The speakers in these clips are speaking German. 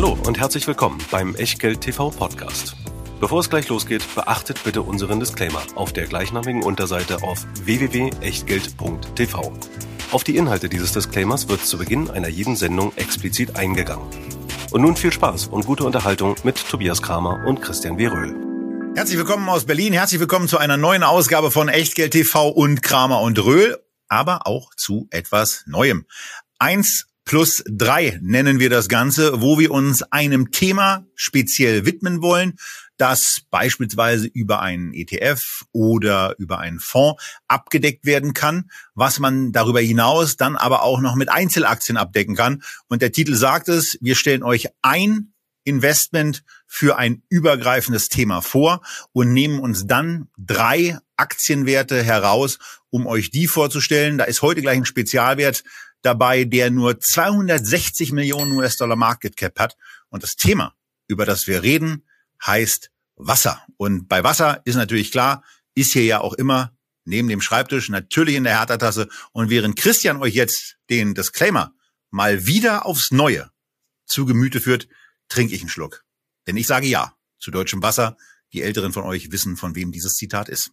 Hallo und herzlich willkommen beim Echtgeld TV Podcast. Bevor es gleich losgeht, beachtet bitte unseren Disclaimer auf der gleichnamigen Unterseite auf www.echtgeld.tv. Auf die Inhalte dieses Disclaimers wird zu Beginn einer jeden Sendung explizit eingegangen. Und nun viel Spaß und gute Unterhaltung mit Tobias Kramer und Christian W. Röhl. Herzlich willkommen aus Berlin. Herzlich willkommen zu einer neuen Ausgabe von Echtgeld TV und Kramer und Röhl, aber auch zu etwas Neuem. Eins plus drei nennen wir das Ganze, wo wir uns einem Thema speziell widmen wollen, das beispielsweise über einen ETF oder über einen Fonds abgedeckt werden kann, was man darüber hinaus dann aber auch noch mit Einzelaktien abdecken kann. Und der Titel sagt es, wir stellen euch ein Investment für ein übergreifendes Thema vor und nehmen uns dann drei Aktienwerte heraus, um euch die vorzustellen. Da ist heute gleich ein Spezialwert dabei, der nur 260 Millionen US-Dollar Market Cap hat. Und das Thema, über das wir reden, heißt Wasser. Und bei Wasser ist natürlich klar, ist hier ja auch immer neben dem Schreibtisch, natürlich in der Hertha-Tasse. Und während Christian euch jetzt den Disclaimer mal wieder aufs Neue zu Gemüte führt, trinke ich einen Schluck. Denn ich sage ja zu deutschem Wasser. Die Älteren von euch wissen, von wem dieses Zitat ist.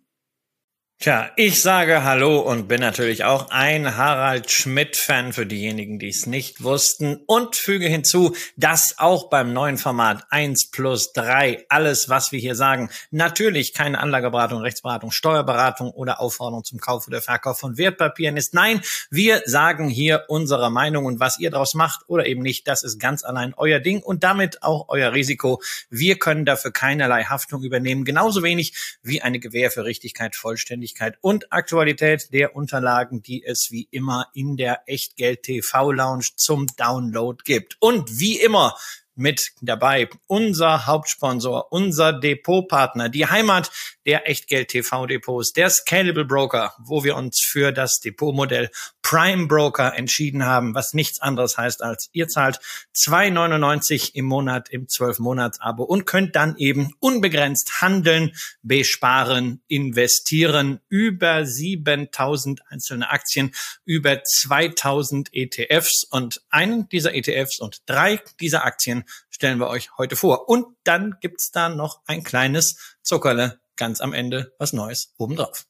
Tja, ich sage Hallo und bin natürlich auch ein Harald Schmidt-Fan für diejenigen, die es nicht wussten und füge hinzu, dass auch beim neuen Format 1 plus 3 alles, was wir hier sagen, natürlich keine Anlageberatung, Rechtsberatung, Steuerberatung oder Aufforderung zum Kauf oder Verkauf von Wertpapieren ist. Nein, wir sagen hier unsere Meinung und was ihr daraus macht oder eben nicht, das ist ganz allein euer Ding und damit auch euer Risiko. Wir können dafür keinerlei Haftung übernehmen, genauso wenig wie eine Gewähr für Richtigkeit vollständig Vollständigkeit und Aktualität der Unterlagen, die es wie immer in der Echtgeld TV Lounge zum Download gibt. Und wie immer mit dabei. Unser Hauptsponsor, unser Depotpartner, die Heimat der Echtgeld TV Depots, der Scalable Broker, wo wir uns für das Depotmodell Prime Broker entschieden haben, was nichts anderes heißt als ihr zahlt 2,99 im Monat im 12 Monats Abo und könnt dann eben unbegrenzt handeln, besparen, investieren über 7000 einzelne Aktien, über 2000 ETFs und einen dieser ETFs und drei dieser Aktien stellen wir euch heute vor. Und dann gibt's da noch ein kleines Zuckerle ganz am Ende was Neues obendrauf.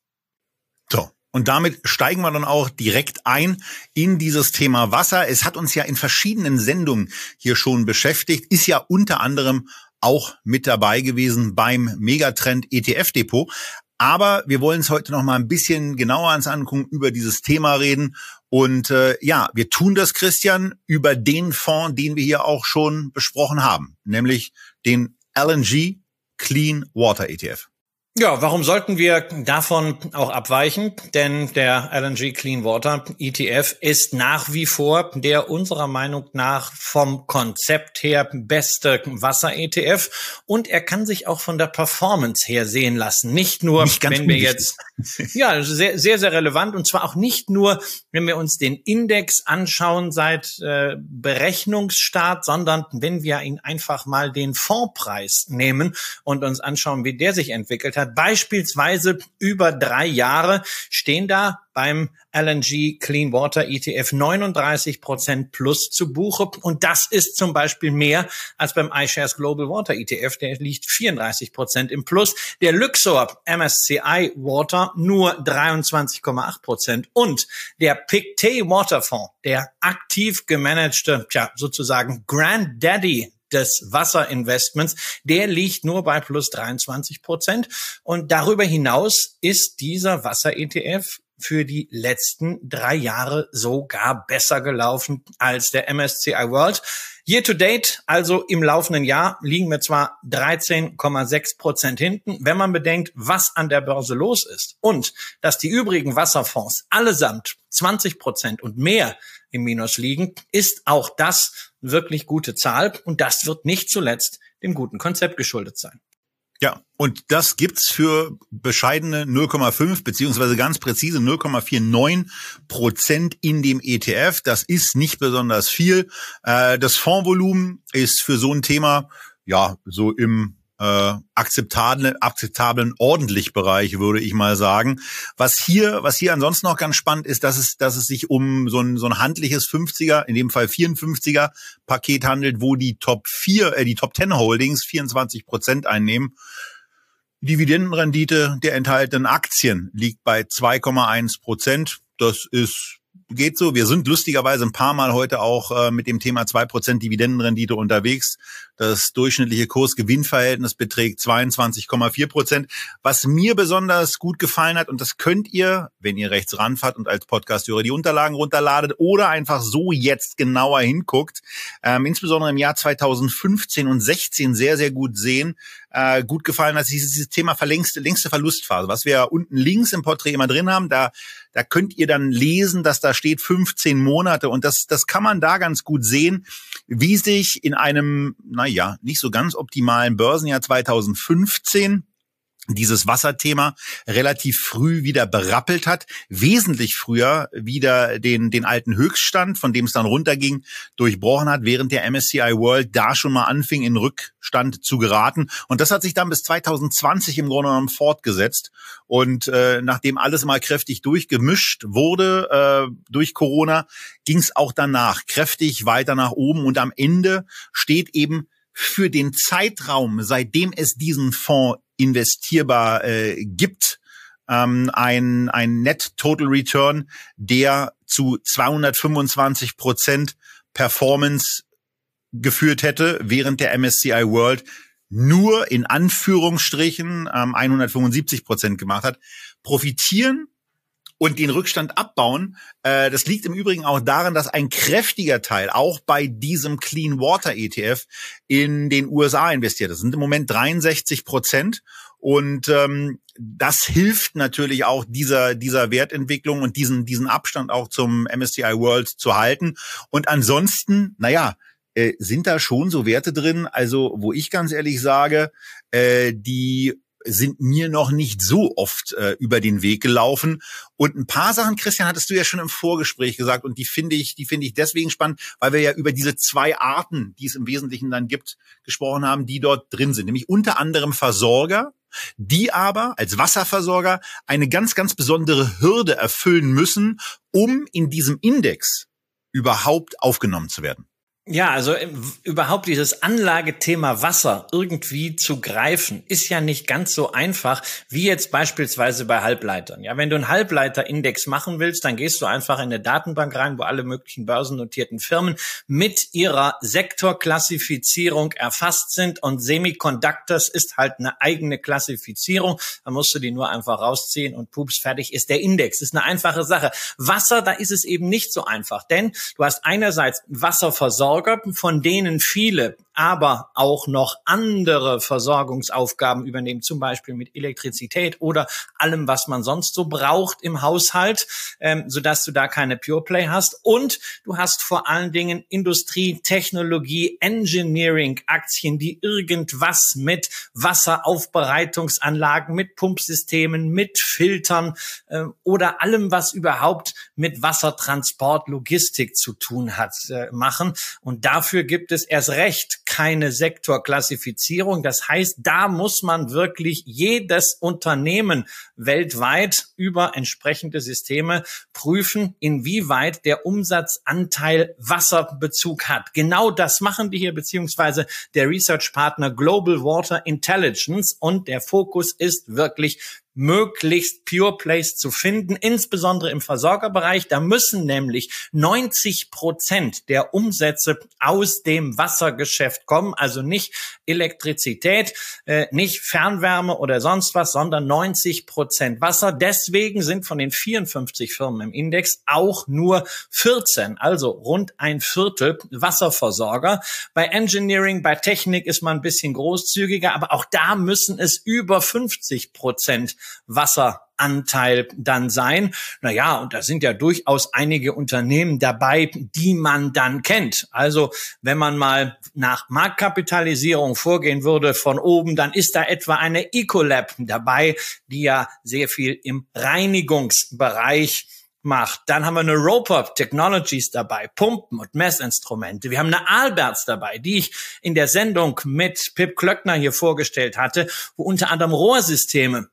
So. Und damit steigen wir dann auch direkt ein in dieses Thema Wasser. Es hat uns ja in verschiedenen Sendungen hier schon beschäftigt, ist ja unter anderem auch mit dabei gewesen beim Megatrend ETF Depot. Aber wir wollen es heute noch mal ein bisschen genauer ans Angucken über dieses Thema reden. Und äh, ja, wir tun das, Christian, über den Fonds, den wir hier auch schon besprochen haben, nämlich den LNG Clean Water ETF. Ja, warum sollten wir davon auch abweichen? Denn der LNG Clean Water ETF ist nach wie vor der unserer Meinung nach vom Konzept her beste Wasser-ETF und er kann sich auch von der Performance her sehen lassen. Nicht nur, nicht wenn wir jetzt, ja, sehr, sehr, sehr relevant und zwar auch nicht nur, wenn wir uns den Index anschauen seit äh, Berechnungsstart, sondern wenn wir ihn einfach mal den Fondspreis nehmen und uns anschauen, wie der sich entwickelt hat. Beispielsweise über drei Jahre stehen da beim LNG Clean Water ETF 39 Prozent plus zu Buche. Und das ist zum Beispiel mehr als beim iShares Global Water ETF. Der liegt 34 Prozent im Plus. Der Luxor MSCI Water nur 23,8 Prozent. Und der Pictet Water Fonds, der aktiv gemanagte, tja, sozusagen Granddaddy des Wasserinvestments, der liegt nur bei plus 23 Prozent. Und darüber hinaus ist dieser Wasser-ETF für die letzten drei Jahre sogar besser gelaufen als der MSCI World. Year to date, also im laufenden Jahr, liegen wir zwar 13,6 Prozent hinten, wenn man bedenkt, was an der Börse los ist und dass die übrigen Wasserfonds allesamt 20 Prozent und mehr im Minus liegen, ist auch das wirklich gute Zahl und das wird nicht zuletzt dem guten Konzept geschuldet sein. Ja, und das gibt's für bescheidene 0,5 beziehungsweise ganz präzise 0,49 Prozent in dem ETF. Das ist nicht besonders viel. Äh, das Fondsvolumen ist für so ein Thema ja so im äh, akzeptablen, akzeptablen ordentlich Bereich, würde ich mal sagen. Was hier, was hier ansonsten noch ganz spannend ist, dass es, dass es sich um so ein, so ein handliches 50er, in dem Fall 54er Paket handelt, wo die Top 4, äh, die Top 10 Holdings 24 Prozent einnehmen. Dividendenrendite der enthaltenen Aktien liegt bei 2,1 Prozent. Das ist geht so. Wir sind lustigerweise ein paar Mal heute auch äh, mit dem Thema zwei Prozent Dividendenrendite unterwegs. Das durchschnittliche Kurs-Gewinn-Verhältnis beträgt 22,4 Prozent. Was mir besonders gut gefallen hat, und das könnt ihr, wenn ihr rechts ranfahrt und als Podcast-Hörer die Unterlagen runterladet oder einfach so jetzt genauer hinguckt, ähm, insbesondere im Jahr 2015 und 16 sehr, sehr gut sehen, äh, gut gefallen hat dieses, dieses Thema verlängste, längste Verlustphase, was wir unten links im Porträt immer drin haben, da, da könnt ihr dann lesen, dass da steht 15 Monate und das, das kann man da ganz gut sehen, wie sich in einem, naja, nicht so ganz optimalen Börsenjahr 2015 dieses Wasserthema relativ früh wieder berappelt hat, wesentlich früher wieder den, den alten Höchststand, von dem es dann runterging, durchbrochen hat, während der MSCI World da schon mal anfing, in Rückstand zu geraten. Und das hat sich dann bis 2020 im Grunde genommen fortgesetzt. Und äh, nachdem alles mal kräftig durchgemischt wurde äh, durch Corona, ging es auch danach kräftig weiter nach oben. Und am Ende steht eben für den Zeitraum, seitdem es diesen Fonds investierbar äh, gibt, ähm, ein, ein Net Total Return, der zu 225 Prozent Performance geführt hätte, während der MSCI World nur in Anführungsstrichen ähm, 175 Prozent gemacht hat, profitieren und den Rückstand abbauen. Äh, das liegt im Übrigen auch daran, dass ein kräftiger Teil auch bei diesem Clean Water ETF in den USA investiert. Das sind im Moment 63 Prozent. Und ähm, das hilft natürlich auch dieser, dieser Wertentwicklung und diesen, diesen Abstand auch zum MSCI World zu halten. Und ansonsten, naja, äh, sind da schon so Werte drin, also wo ich ganz ehrlich sage, äh, die sind mir noch nicht so oft äh, über den Weg gelaufen. Und ein paar Sachen, Christian, hattest du ja schon im Vorgespräch gesagt und die finde ich, die finde ich deswegen spannend, weil wir ja über diese zwei Arten, die es im Wesentlichen dann gibt, gesprochen haben, die dort drin sind. Nämlich unter anderem Versorger, die aber als Wasserversorger eine ganz, ganz besondere Hürde erfüllen müssen, um in diesem Index überhaupt aufgenommen zu werden. Ja, also äh, überhaupt dieses Anlagethema Wasser irgendwie zu greifen, ist ja nicht ganz so einfach wie jetzt beispielsweise bei Halbleitern. Ja, wenn du einen Halbleiterindex machen willst, dann gehst du einfach in eine Datenbank rein, wo alle möglichen börsennotierten Firmen mit ihrer Sektorklassifizierung erfasst sind und Semiconductors ist halt eine eigene Klassifizierung. Da musst du die nur einfach rausziehen und pups, fertig ist der Index. Ist eine einfache Sache. Wasser, da ist es eben nicht so einfach, denn du hast einerseits Wasserversorgung Versorger, von denen viele aber auch noch andere Versorgungsaufgaben übernehmen, zum Beispiel mit Elektrizität oder allem, was man sonst so braucht im Haushalt, ähm, sodass du da keine Pure Play hast. Und du hast vor allen Dingen Industrie, Technologie, Engineering Aktien, die irgendwas mit Wasseraufbereitungsanlagen, mit Pumpsystemen, mit Filtern äh, oder allem, was überhaupt mit Wassertransport, Logistik zu tun hat, äh, machen. Und dafür gibt es erst recht keine Sektorklassifizierung. Das heißt, da muss man wirklich jedes Unternehmen weltweit über entsprechende Systeme prüfen, inwieweit der Umsatzanteil Wasserbezug hat. Genau das machen die hier, beziehungsweise der Research Partner Global Water Intelligence und der Fokus ist wirklich möglichst Pure Plays zu finden, insbesondere im Versorgerbereich. Da müssen nämlich 90 Prozent der Umsätze aus dem Wassergeschäft kommen, also nicht Elektrizität, äh, nicht Fernwärme oder sonst was, sondern 90 Prozent Wasser. Deswegen sind von den 54 Firmen im Index auch nur 14, also rund ein Viertel Wasserversorger. Bei Engineering, bei Technik ist man ein bisschen großzügiger, aber auch da müssen es über 50 Prozent Wasseranteil dann sein. Naja, und da sind ja durchaus einige Unternehmen dabei, die man dann kennt. Also wenn man mal nach Marktkapitalisierung vorgehen würde von oben, dann ist da etwa eine Ecolab dabei, die ja sehr viel im Reinigungsbereich macht. Dann haben wir eine Roper Technologies dabei, Pumpen und Messinstrumente. Wir haben eine Alberts dabei, die ich in der Sendung mit Pip Klöckner hier vorgestellt hatte, wo unter anderem Rohrsysteme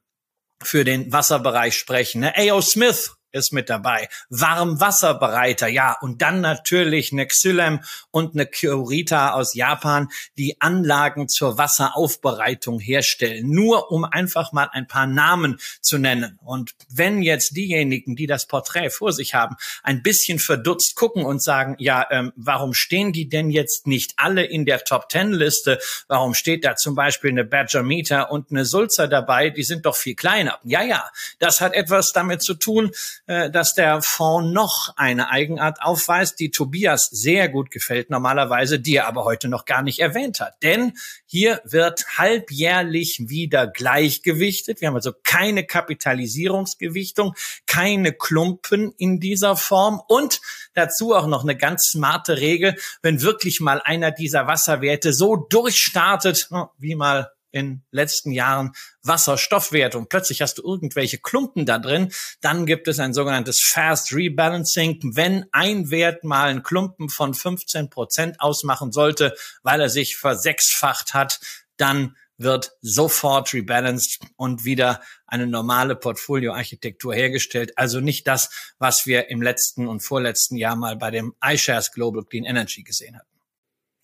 für den Wasserbereich sprechen. Eine A.O. Smith ist mit dabei. Warmwasserbereiter, ja. Und dann natürlich eine Xylem und eine Kurita aus Japan, die Anlagen zur Wasseraufbereitung herstellen. Nur um einfach mal ein paar Namen zu nennen. Und wenn jetzt diejenigen, die das Porträt vor sich haben, ein bisschen verdutzt gucken und sagen, ja, ähm, warum stehen die denn jetzt nicht alle in der Top Ten Liste? Warum steht da zum Beispiel eine Badger Meter und eine Sulzer dabei? Die sind doch viel kleiner. Ja, ja, das hat etwas damit zu tun, äh, dass der Fonds noch eine Eigenart aufweist, die Tobias sehr gut gefällt normalerweise, die er aber heute noch gar nicht erwähnt hat. Denn hier wird halbjährlich wieder gleichgewichtet. Wir haben also keine Kapitalisierungsgewichtung, keine Klumpen in dieser Form und dazu auch noch eine ganz smarte Regel, wenn wirklich mal einer dieser Wasserwerte so durchstartet, wie mal in letzten Jahren Wasserstoffwerte und plötzlich hast du irgendwelche Klumpen da drin, dann gibt es ein sogenanntes Fast Rebalancing. Wenn ein Wert mal einen Klumpen von 15 Prozent ausmachen sollte, weil er sich versechsfacht hat, dann wird sofort rebalanced und wieder eine normale Portfolioarchitektur hergestellt. Also nicht das, was wir im letzten und vorletzten Jahr mal bei dem iShares Global Clean Energy gesehen hatten.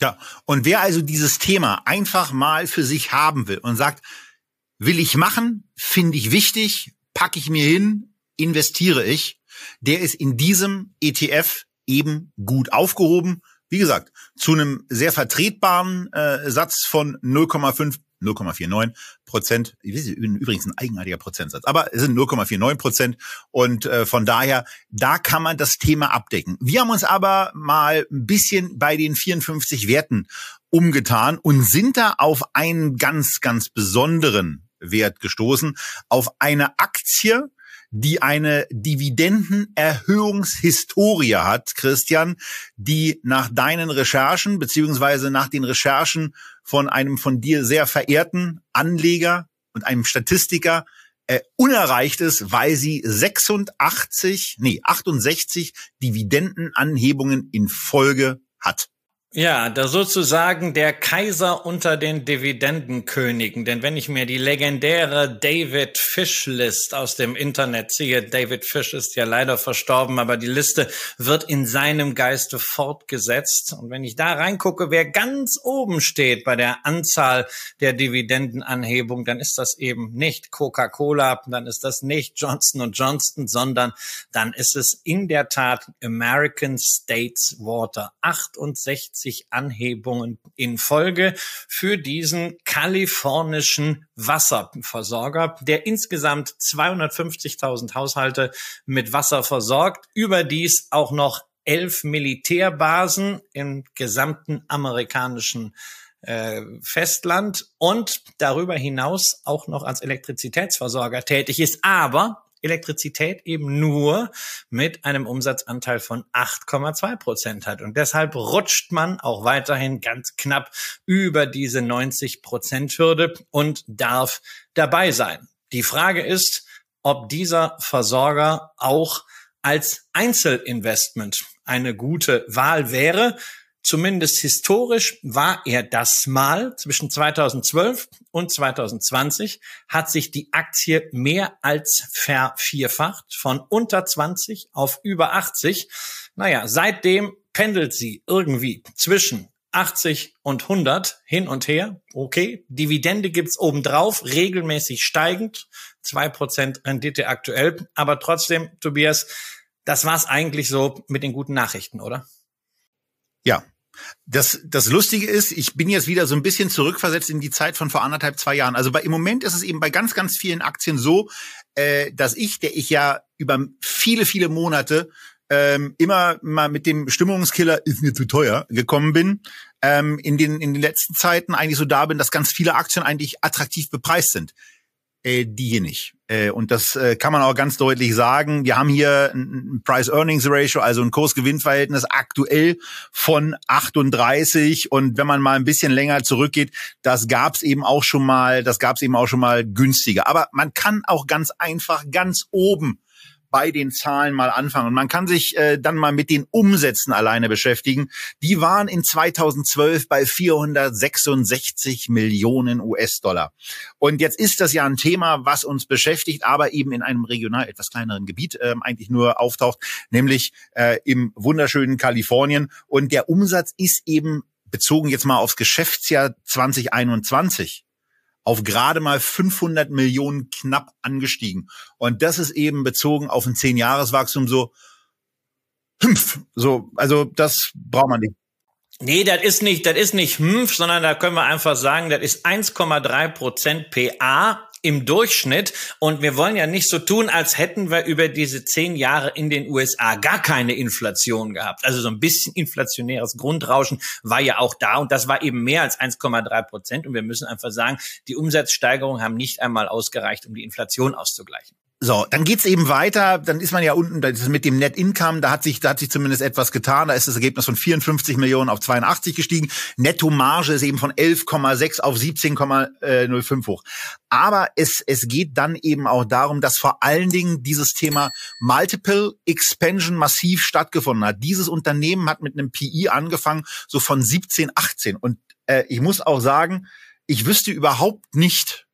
Ja, und wer also dieses Thema einfach mal für sich haben will und sagt, will ich machen, finde ich wichtig, packe ich mir hin, investiere ich, der ist in diesem ETF eben gut aufgehoben. Wie gesagt, zu einem sehr vertretbaren äh, Satz von 0,5 0,49 Prozent. Übrigens ein eigenartiger Prozentsatz, aber es sind 0,49 Prozent und äh, von daher, da kann man das Thema abdecken. Wir haben uns aber mal ein bisschen bei den 54 Werten umgetan und sind da auf einen ganz, ganz besonderen Wert gestoßen, auf eine Aktie, die eine Dividendenerhöhungshistorie hat, Christian, die nach deinen Recherchen beziehungsweise nach den Recherchen von einem von dir sehr verehrten Anleger und einem Statistiker äh, unerreicht ist, weil sie 86, nee, 68 Dividendenanhebungen in Folge hat. Ja, da sozusagen der Kaiser unter den Dividendenkönigen. Denn wenn ich mir die legendäre David Fish List aus dem Internet ziehe, David Fish ist ja leider verstorben, aber die Liste wird in seinem Geiste fortgesetzt. Und wenn ich da reingucke, wer ganz oben steht bei der Anzahl der Dividendenanhebung, dann ist das eben nicht Coca-Cola, dann ist das nicht Johnson Johnson, sondern dann ist es in der Tat American States Water. 68 60 Anhebungen in Folge für diesen kalifornischen Wasserversorger, der insgesamt 250.000 Haushalte mit Wasser versorgt, überdies auch noch elf Militärbasen im gesamten amerikanischen äh, Festland und darüber hinaus auch noch als Elektrizitätsversorger tätig ist. Aber Elektrizität eben nur mit einem Umsatzanteil von 8,2 Prozent hat. Und deshalb rutscht man auch weiterhin ganz knapp über diese 90 Prozent Hürde und darf dabei sein. Die Frage ist, ob dieser Versorger auch als Einzelinvestment eine gute Wahl wäre. Zumindest historisch war er das mal. Zwischen 2012 und 2020 hat sich die Aktie mehr als vervierfacht, von unter 20 auf über 80. Naja, seitdem pendelt sie irgendwie zwischen 80 und 100 hin und her. Okay, Dividende gibt's obendrauf, regelmäßig steigend, zwei Prozent Rendite aktuell. Aber trotzdem, Tobias, das war's eigentlich so mit den guten Nachrichten, oder? Ja, das, das Lustige ist, ich bin jetzt wieder so ein bisschen zurückversetzt in die Zeit von vor anderthalb, zwei Jahren. Also bei, im Moment ist es eben bei ganz, ganz vielen Aktien so, äh, dass ich, der ich ja über viele, viele Monate ähm, immer mal mit dem Stimmungskiller ist mir zu teuer gekommen bin, ähm, in den in den letzten Zeiten eigentlich so da bin, dass ganz viele Aktien eigentlich attraktiv bepreist sind äh, die hier nicht. Äh, und das äh, kann man auch ganz deutlich sagen. Wir haben hier ein Price-Earnings-Ratio, also ein Kurs-Gewinn-Verhältnis aktuell von 38. Und wenn man mal ein bisschen länger zurückgeht, das gab's eben auch schon mal, das gab's eben auch schon mal günstiger. Aber man kann auch ganz einfach ganz oben bei den Zahlen mal anfangen. Und man kann sich äh, dann mal mit den Umsätzen alleine beschäftigen. Die waren in 2012 bei 466 Millionen US-Dollar. Und jetzt ist das ja ein Thema, was uns beschäftigt, aber eben in einem regional etwas kleineren Gebiet äh, eigentlich nur auftaucht, nämlich äh, im wunderschönen Kalifornien. Und der Umsatz ist eben bezogen jetzt mal aufs Geschäftsjahr 2021 auf gerade mal 500 Millionen knapp angestiegen. Und das ist eben bezogen auf ein 10-Jahres-Wachstum so, hümpf, so, also das braucht man nicht. Nee, das ist nicht, das ist nicht hümpf, sondern da können wir einfach sagen, das ist 1,3 Prozent PA im Durchschnitt. Und wir wollen ja nicht so tun, als hätten wir über diese zehn Jahre in den USA gar keine Inflation gehabt. Also so ein bisschen inflationäres Grundrauschen war ja auch da und das war eben mehr als 1,3 Prozent. Und wir müssen einfach sagen, die Umsatzsteigerungen haben nicht einmal ausgereicht, um die Inflation auszugleichen. So, dann geht's eben weiter. Dann ist man ja unten mit dem Net Income. Da hat sich, da hat sich zumindest etwas getan. Da ist das Ergebnis von 54 Millionen auf 82 gestiegen. Netto-Marge ist eben von 11,6 auf 17,05 hoch. Aber es, es geht dann eben auch darum, dass vor allen Dingen dieses Thema Multiple Expansion massiv stattgefunden hat. Dieses Unternehmen hat mit einem PI angefangen, so von 17, 18. Und äh, ich muss auch sagen, ich wüsste überhaupt nicht,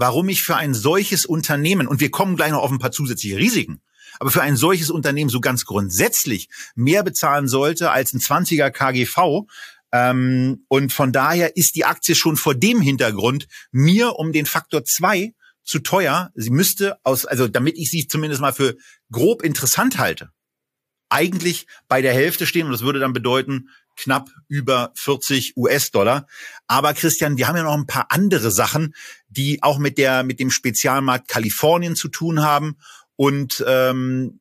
warum ich für ein solches Unternehmen, und wir kommen gleich noch auf ein paar zusätzliche Risiken, aber für ein solches Unternehmen so ganz grundsätzlich mehr bezahlen sollte als ein 20er KGV. Ähm, und von daher ist die Aktie schon vor dem Hintergrund mir um den Faktor zwei zu teuer. Sie müsste aus, also damit ich sie zumindest mal für grob interessant halte, eigentlich bei der Hälfte stehen. Und das würde dann bedeuten, knapp über 40 US-Dollar. Aber Christian, wir haben ja noch ein paar andere Sachen, die auch mit der mit dem Spezialmarkt Kalifornien zu tun haben und ähm,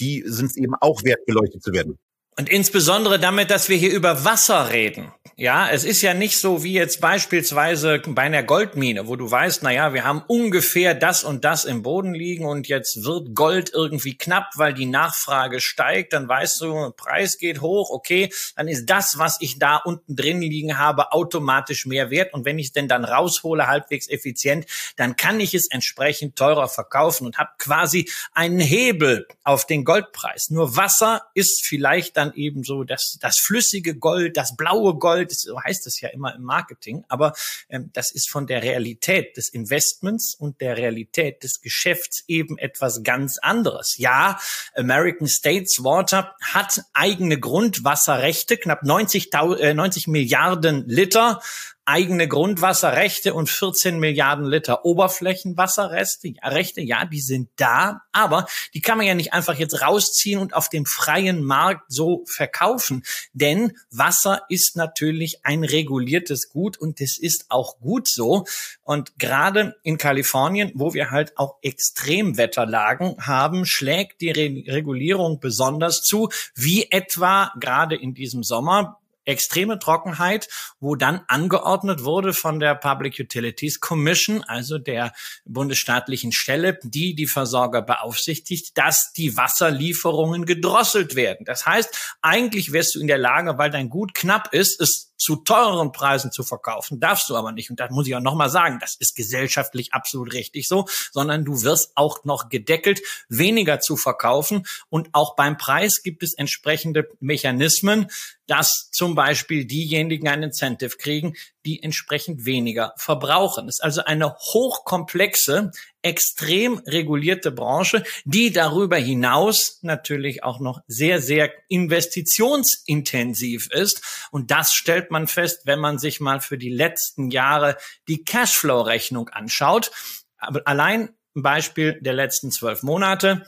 die sind eben auch wert, beleuchtet zu werden. Und insbesondere damit, dass wir hier über Wasser reden. Ja, es ist ja nicht so wie jetzt beispielsweise bei einer Goldmine, wo du weißt, na ja, wir haben ungefähr das und das im Boden liegen und jetzt wird Gold irgendwie knapp, weil die Nachfrage steigt, dann weißt du, Preis geht hoch, okay, dann ist das, was ich da unten drin liegen habe, automatisch mehr wert und wenn ich es denn dann raushole, halbwegs effizient, dann kann ich es entsprechend teurer verkaufen und habe quasi einen Hebel auf den Goldpreis. Nur Wasser ist vielleicht dann eben so das, das flüssige Gold, das blaue Gold, das, so heißt es ja immer im Marketing, aber ähm, das ist von der Realität des Investments und der Realität des Geschäfts eben etwas ganz anderes. Ja, American States Water hat eigene Grundwasserrechte, knapp 90, äh, 90 Milliarden Liter eigene Grundwasserrechte und 14 Milliarden Liter Oberflächenwasserrechte, Rechte, ja, die sind da, aber die kann man ja nicht einfach jetzt rausziehen und auf dem freien Markt so verkaufen, denn Wasser ist natürlich ein reguliertes Gut und das ist auch gut so. Und gerade in Kalifornien, wo wir halt auch Extremwetterlagen haben, schlägt die Re Regulierung besonders zu, wie etwa gerade in diesem Sommer extreme Trockenheit, wo dann angeordnet wurde von der Public Utilities Commission, also der bundesstaatlichen Stelle, die die Versorger beaufsichtigt, dass die Wasserlieferungen gedrosselt werden. Das heißt, eigentlich wärst du in der Lage, weil dein Gut knapp ist, es zu teureren Preisen zu verkaufen, darfst du aber nicht. Und das muss ich auch nochmal sagen, das ist gesellschaftlich absolut richtig so, sondern du wirst auch noch gedeckelt, weniger zu verkaufen. Und auch beim Preis gibt es entsprechende Mechanismen, dass zum Beispiel diejenigen ein Incentive kriegen, die entsprechend weniger verbrauchen. Das ist also eine hochkomplexe, extrem regulierte Branche, die darüber hinaus natürlich auch noch sehr, sehr investitionsintensiv ist. Und das stellt man fest, wenn man sich mal für die letzten Jahre die Cashflow-Rechnung anschaut. Aber allein ein Beispiel der letzten zwölf Monate.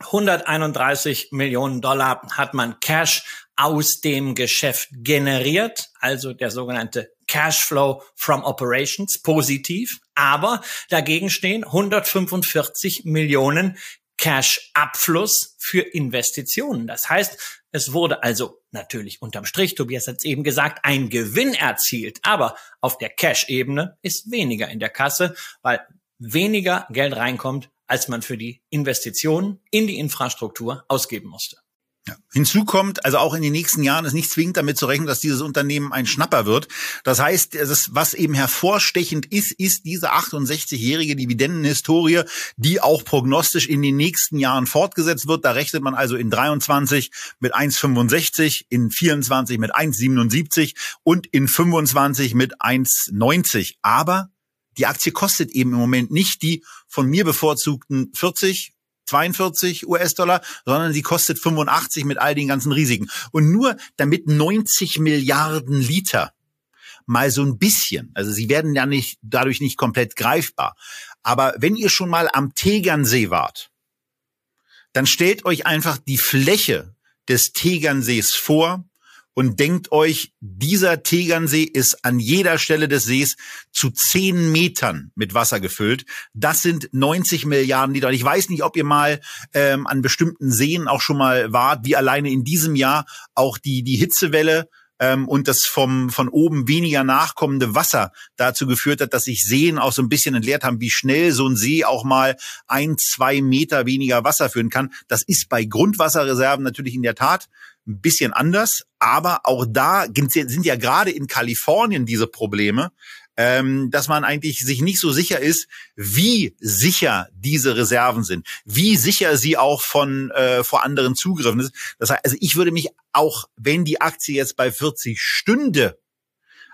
131 Millionen Dollar hat man Cash aus dem Geschäft generiert, also der sogenannte Cashflow from Operations, positiv. Aber dagegen stehen 145 Millionen Cash-Abfluss für Investitionen. Das heißt, es wurde also natürlich unterm Strich, Tobias hat es eben gesagt, ein Gewinn erzielt. Aber auf der Cash-Ebene ist weniger in der Kasse, weil weniger Geld reinkommt, als man für die Investitionen in die Infrastruktur ausgeben musste. Hinzu kommt, also auch in den nächsten Jahren ist nicht zwingend damit zu rechnen, dass dieses Unternehmen ein Schnapper wird. Das heißt, das, was eben hervorstechend ist, ist diese 68-jährige Dividendenhistorie, die auch prognostisch in den nächsten Jahren fortgesetzt wird. Da rechnet man also in 23 mit 1,65, in 24 mit 1,77 und in 25 mit 1,90. Aber die Aktie kostet eben im Moment nicht die von mir bevorzugten 40 42 US-Dollar, sondern sie kostet 85 mit all den ganzen Risiken. Und nur damit 90 Milliarden Liter mal so ein bisschen, also sie werden ja nicht, dadurch nicht komplett greifbar. Aber wenn ihr schon mal am Tegernsee wart, dann stellt euch einfach die Fläche des Tegernsees vor und denkt euch, dieser Tegernsee ist an jeder Stelle des Sees zu zehn Metern mit Wasser gefüllt. Das sind 90 Milliarden Liter. Und ich weiß nicht, ob ihr mal ähm, an bestimmten Seen auch schon mal wart, wie alleine in diesem Jahr auch die, die Hitzewelle ähm, und das vom von oben weniger nachkommende Wasser dazu geführt hat, dass sich Seen auch so ein bisschen entleert haben, wie schnell so ein See auch mal ein, zwei Meter weniger Wasser führen kann. Das ist bei Grundwasserreserven natürlich in der Tat ein bisschen anders, aber auch da sind ja gerade in Kalifornien diese Probleme, ähm, dass man eigentlich sich nicht so sicher ist, wie sicher diese Reserven sind, wie sicher sie auch von äh, vor anderen Zugriffen ist. Das heißt, also ich würde mich auch, wenn die Aktie jetzt bei 40 stünde,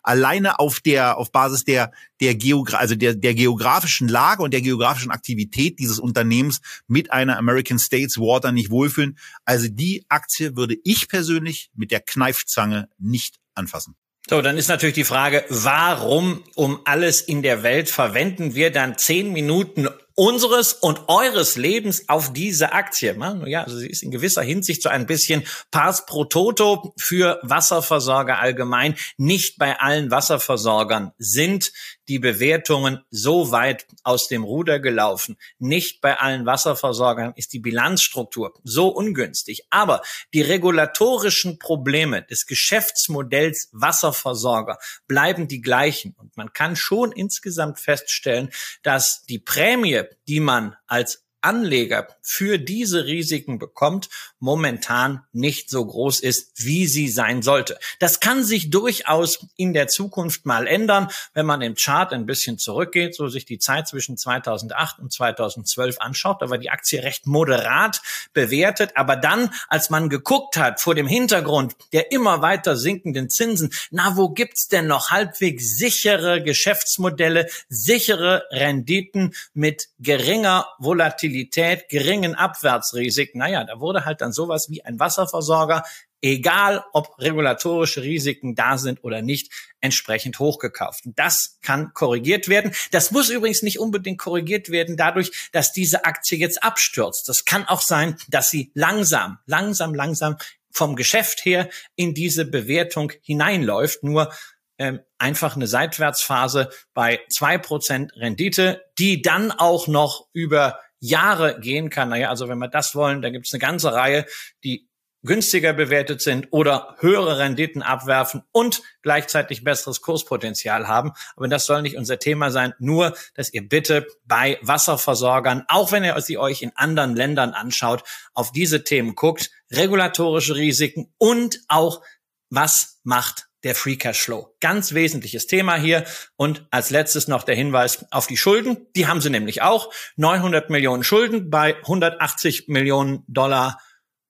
alleine auf der auf Basis der der Geogra also der der geografischen Lage und der geografischen Aktivität dieses Unternehmens mit einer American States Water nicht wohlfühlen. Also die Aktie würde ich persönlich mit der Kneifzange nicht anfassen. So, dann ist natürlich die Frage, warum um alles in der Welt verwenden wir dann zehn Minuten unseres und eures Lebens auf diese Aktie. Ja, also sie ist in gewisser Hinsicht so ein bisschen Pars pro Toto für Wasserversorger allgemein. Nicht bei allen Wasserversorgern sind die Bewertungen so weit aus dem Ruder gelaufen. Nicht bei allen Wasserversorgern ist die Bilanzstruktur so ungünstig. Aber die regulatorischen Probleme des Geschäftsmodells Wasserversorger bleiben die gleichen. Und man kann schon insgesamt feststellen, dass die Prämie, die man als Anleger für diese Risiken bekommt, momentan nicht so groß ist, wie sie sein sollte. Das kann sich durchaus in der Zukunft mal ändern, wenn man im Chart ein bisschen zurückgeht, so sich die Zeit zwischen 2008 und 2012 anschaut. Da war die Aktie recht moderat bewertet, aber dann, als man geguckt hat vor dem Hintergrund der immer weiter sinkenden Zinsen, na, wo gibt's denn noch halbwegs sichere Geschäftsmodelle, sichere Renditen mit geringer Volatilität Volatilität, geringen Abwärtsrisiken, naja, da wurde halt dann sowas wie ein Wasserversorger, egal ob regulatorische Risiken da sind oder nicht, entsprechend hochgekauft. Das kann korrigiert werden. Das muss übrigens nicht unbedingt korrigiert werden dadurch, dass diese Aktie jetzt abstürzt. Das kann auch sein, dass sie langsam, langsam, langsam vom Geschäft her in diese Bewertung hineinläuft. Nur ähm, einfach eine Seitwärtsphase bei zwei Prozent Rendite, die dann auch noch über Jahre gehen kann. Naja, also wenn wir das wollen, dann gibt es eine ganze Reihe, die günstiger bewertet sind oder höhere Renditen abwerfen und gleichzeitig besseres Kurspotenzial haben. Aber das soll nicht unser Thema sein. Nur, dass ihr bitte bei Wasserversorgern, auch wenn ihr sie euch in anderen Ländern anschaut, auf diese Themen guckt. Regulatorische Risiken und auch, was macht der Free Cash Flow. Ganz wesentliches Thema hier. Und als letztes noch der Hinweis auf die Schulden. Die haben sie nämlich auch. 900 Millionen Schulden bei 180 Millionen Dollar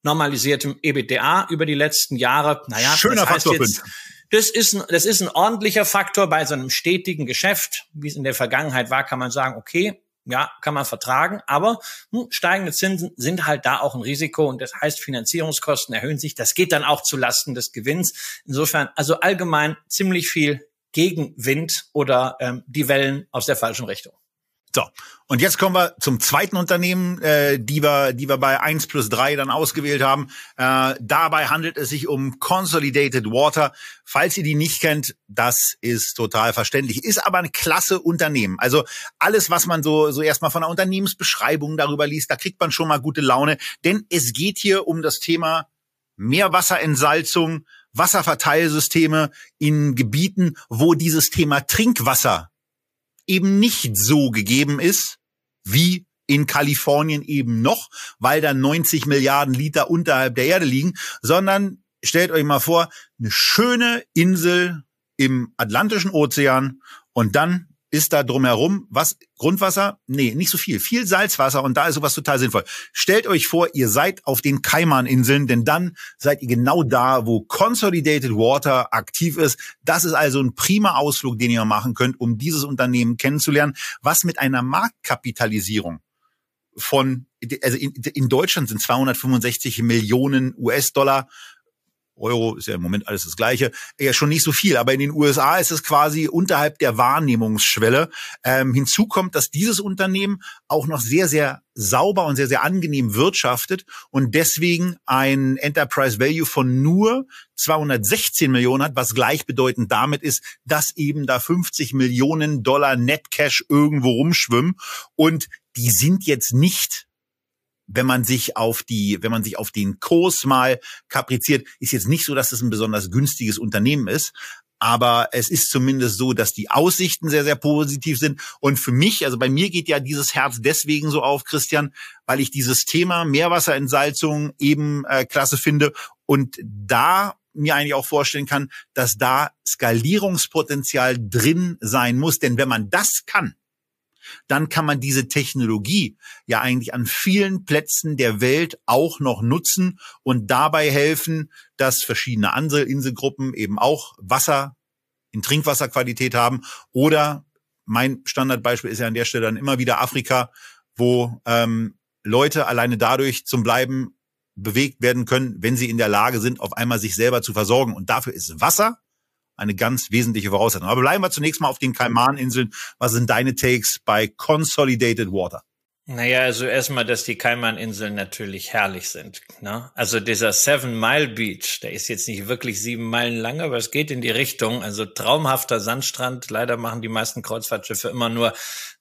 normalisiertem EBITDA über die letzten Jahre. Naja, Schöner das heißt Faktor jetzt, das ist, ein, das ist ein ordentlicher Faktor bei so einem stetigen Geschäft, wie es in der Vergangenheit war, kann man sagen, okay, ja, kann man vertragen, aber hm, steigende Zinsen sind halt da auch ein Risiko und das heißt, Finanzierungskosten erhöhen sich. Das geht dann auch zu Lasten des Gewinns. Insofern, also allgemein ziemlich viel Gegenwind oder ähm, die Wellen aus der falschen Richtung. So, und jetzt kommen wir zum zweiten Unternehmen, äh, die wir, die wir bei 1 plus 3 dann ausgewählt haben. Äh, dabei handelt es sich um Consolidated Water. Falls ihr die nicht kennt, das ist total verständlich. Ist aber ein klasse Unternehmen. Also alles, was man so, so erstmal von der Unternehmensbeschreibung darüber liest, da kriegt man schon mal gute Laune. Denn es geht hier um das Thema Meerwasserentsalzung, Wasserverteilsysteme in Gebieten, wo dieses Thema Trinkwasser eben nicht so gegeben ist wie in Kalifornien eben noch, weil da 90 Milliarden Liter unterhalb der Erde liegen, sondern stellt euch mal vor, eine schöne Insel im Atlantischen Ozean und dann ist da drumherum was Grundwasser? Nee, nicht so viel. Viel Salzwasser und da ist sowas total sinnvoll. Stellt euch vor, ihr seid auf den Kaiman-Inseln, denn dann seid ihr genau da, wo Consolidated Water aktiv ist. Das ist also ein prima Ausflug, den ihr machen könnt, um dieses Unternehmen kennenzulernen, was mit einer Marktkapitalisierung von, also in, in Deutschland sind 265 Millionen US-Dollar Euro ist ja im Moment alles das Gleiche, ja schon nicht so viel. Aber in den USA ist es quasi unterhalb der Wahrnehmungsschwelle. Ähm, hinzu kommt, dass dieses Unternehmen auch noch sehr, sehr sauber und sehr, sehr angenehm wirtschaftet und deswegen ein Enterprise Value von nur 216 Millionen hat, was gleichbedeutend damit ist, dass eben da 50 Millionen Dollar Net Cash irgendwo rumschwimmen und die sind jetzt nicht wenn man sich auf die, wenn man sich auf den Kurs mal kapriziert, ist jetzt nicht so, dass es ein besonders günstiges Unternehmen ist. Aber es ist zumindest so, dass die Aussichten sehr, sehr positiv sind. Und für mich, also bei mir geht ja dieses Herz deswegen so auf, Christian, weil ich dieses Thema Meerwasserentsalzung eben äh, klasse finde und da mir eigentlich auch vorstellen kann, dass da Skalierungspotenzial drin sein muss. Denn wenn man das kann, dann kann man diese Technologie ja eigentlich an vielen Plätzen der Welt auch noch nutzen und dabei helfen, dass verschiedene andere Inselgruppen eben auch Wasser in Trinkwasserqualität haben oder mein Standardbeispiel ist ja an der Stelle dann immer wieder Afrika, wo ähm, Leute alleine dadurch zum Bleiben bewegt werden können, wenn sie in der Lage sind, auf einmal sich selber zu versorgen. Und dafür ist Wasser eine ganz wesentliche Voraussetzung. Aber bleiben wir zunächst mal auf den Kaimaninseln. Was sind deine Takes bei Consolidated Water? Naja, also erstmal, dass die Kaimaninseln natürlich herrlich sind. Ne? Also dieser Seven Mile Beach, der ist jetzt nicht wirklich sieben Meilen lang, aber es geht in die Richtung. Also traumhafter Sandstrand. Leider machen die meisten Kreuzfahrtschiffe immer nur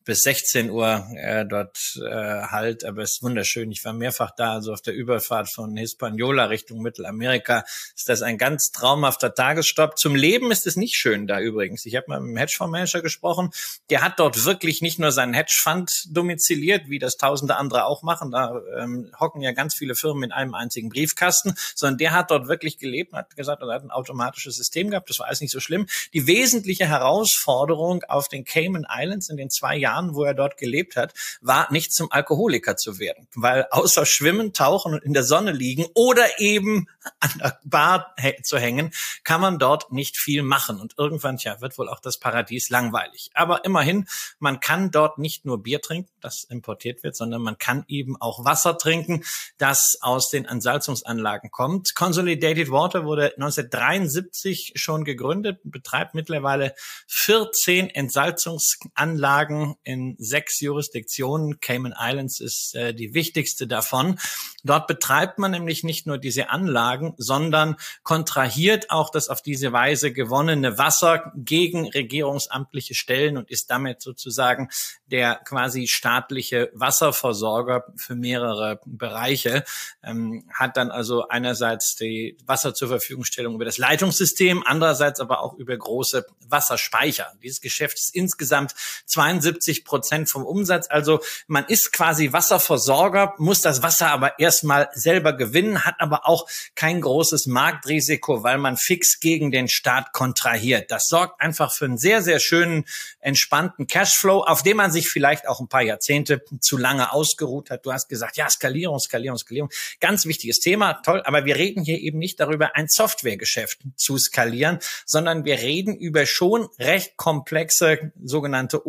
bis 16 Uhr äh, dort äh, halt, aber es ist wunderschön. Ich war mehrfach da, also auf der Überfahrt von Hispaniola Richtung Mittelamerika ist das ein ganz traumhafter Tagesstopp. Zum Leben ist es nicht schön da übrigens. Ich habe mal mit einem Hedgefondsmanager gesprochen, der hat dort wirklich nicht nur seinen Hedgefonds domiziliert, wie das tausende andere auch machen, da ähm, hocken ja ganz viele Firmen in einem einzigen Briefkasten, sondern der hat dort wirklich gelebt und hat gesagt, er hat ein automatisches System gehabt, das war alles nicht so schlimm. Die wesentliche Herausforderung auf den Cayman Islands in den zwei Jahren Jahren, wo er dort gelebt hat, war nicht zum Alkoholiker zu werden, weil außer Schwimmen, Tauchen und in der Sonne liegen oder eben an der Bar zu hängen, kann man dort nicht viel machen. Und irgendwann, ja, wird wohl auch das Paradies langweilig. Aber immerhin, man kann dort nicht nur Bier trinken, das importiert wird, sondern man kann eben auch Wasser trinken, das aus den Entsalzungsanlagen kommt. Consolidated Water wurde 1973 schon gegründet, betreibt mittlerweile 14 Entsalzungsanlagen in sechs Jurisdiktionen. Cayman Islands ist äh, die wichtigste davon. Dort betreibt man nämlich nicht nur diese Anlagen, sondern kontrahiert auch das auf diese Weise gewonnene Wasser gegen regierungsamtliche Stellen und ist damit sozusagen der quasi staatliche Wasserversorger für mehrere Bereiche, ähm, hat dann also einerseits die Wasser zur Verfügungstellung über das Leitungssystem, andererseits aber auch über große Wasserspeicher. Dieses Geschäft ist insgesamt 72 Prozent vom Umsatz. Also man ist quasi Wasserversorger, muss das Wasser aber erstmal selber gewinnen, hat aber auch kein großes Marktrisiko, weil man fix gegen den Staat kontrahiert. Das sorgt einfach für einen sehr, sehr schönen, entspannten Cashflow, auf dem man sich vielleicht auch ein paar Jahrzehnte zu lange ausgeruht hat. Du hast gesagt, ja, Skalierung, Skalierung, Skalierung. Ganz wichtiges Thema, toll. Aber wir reden hier eben nicht darüber, ein Softwaregeschäft zu skalieren, sondern wir reden über schon recht komplexe sogenannte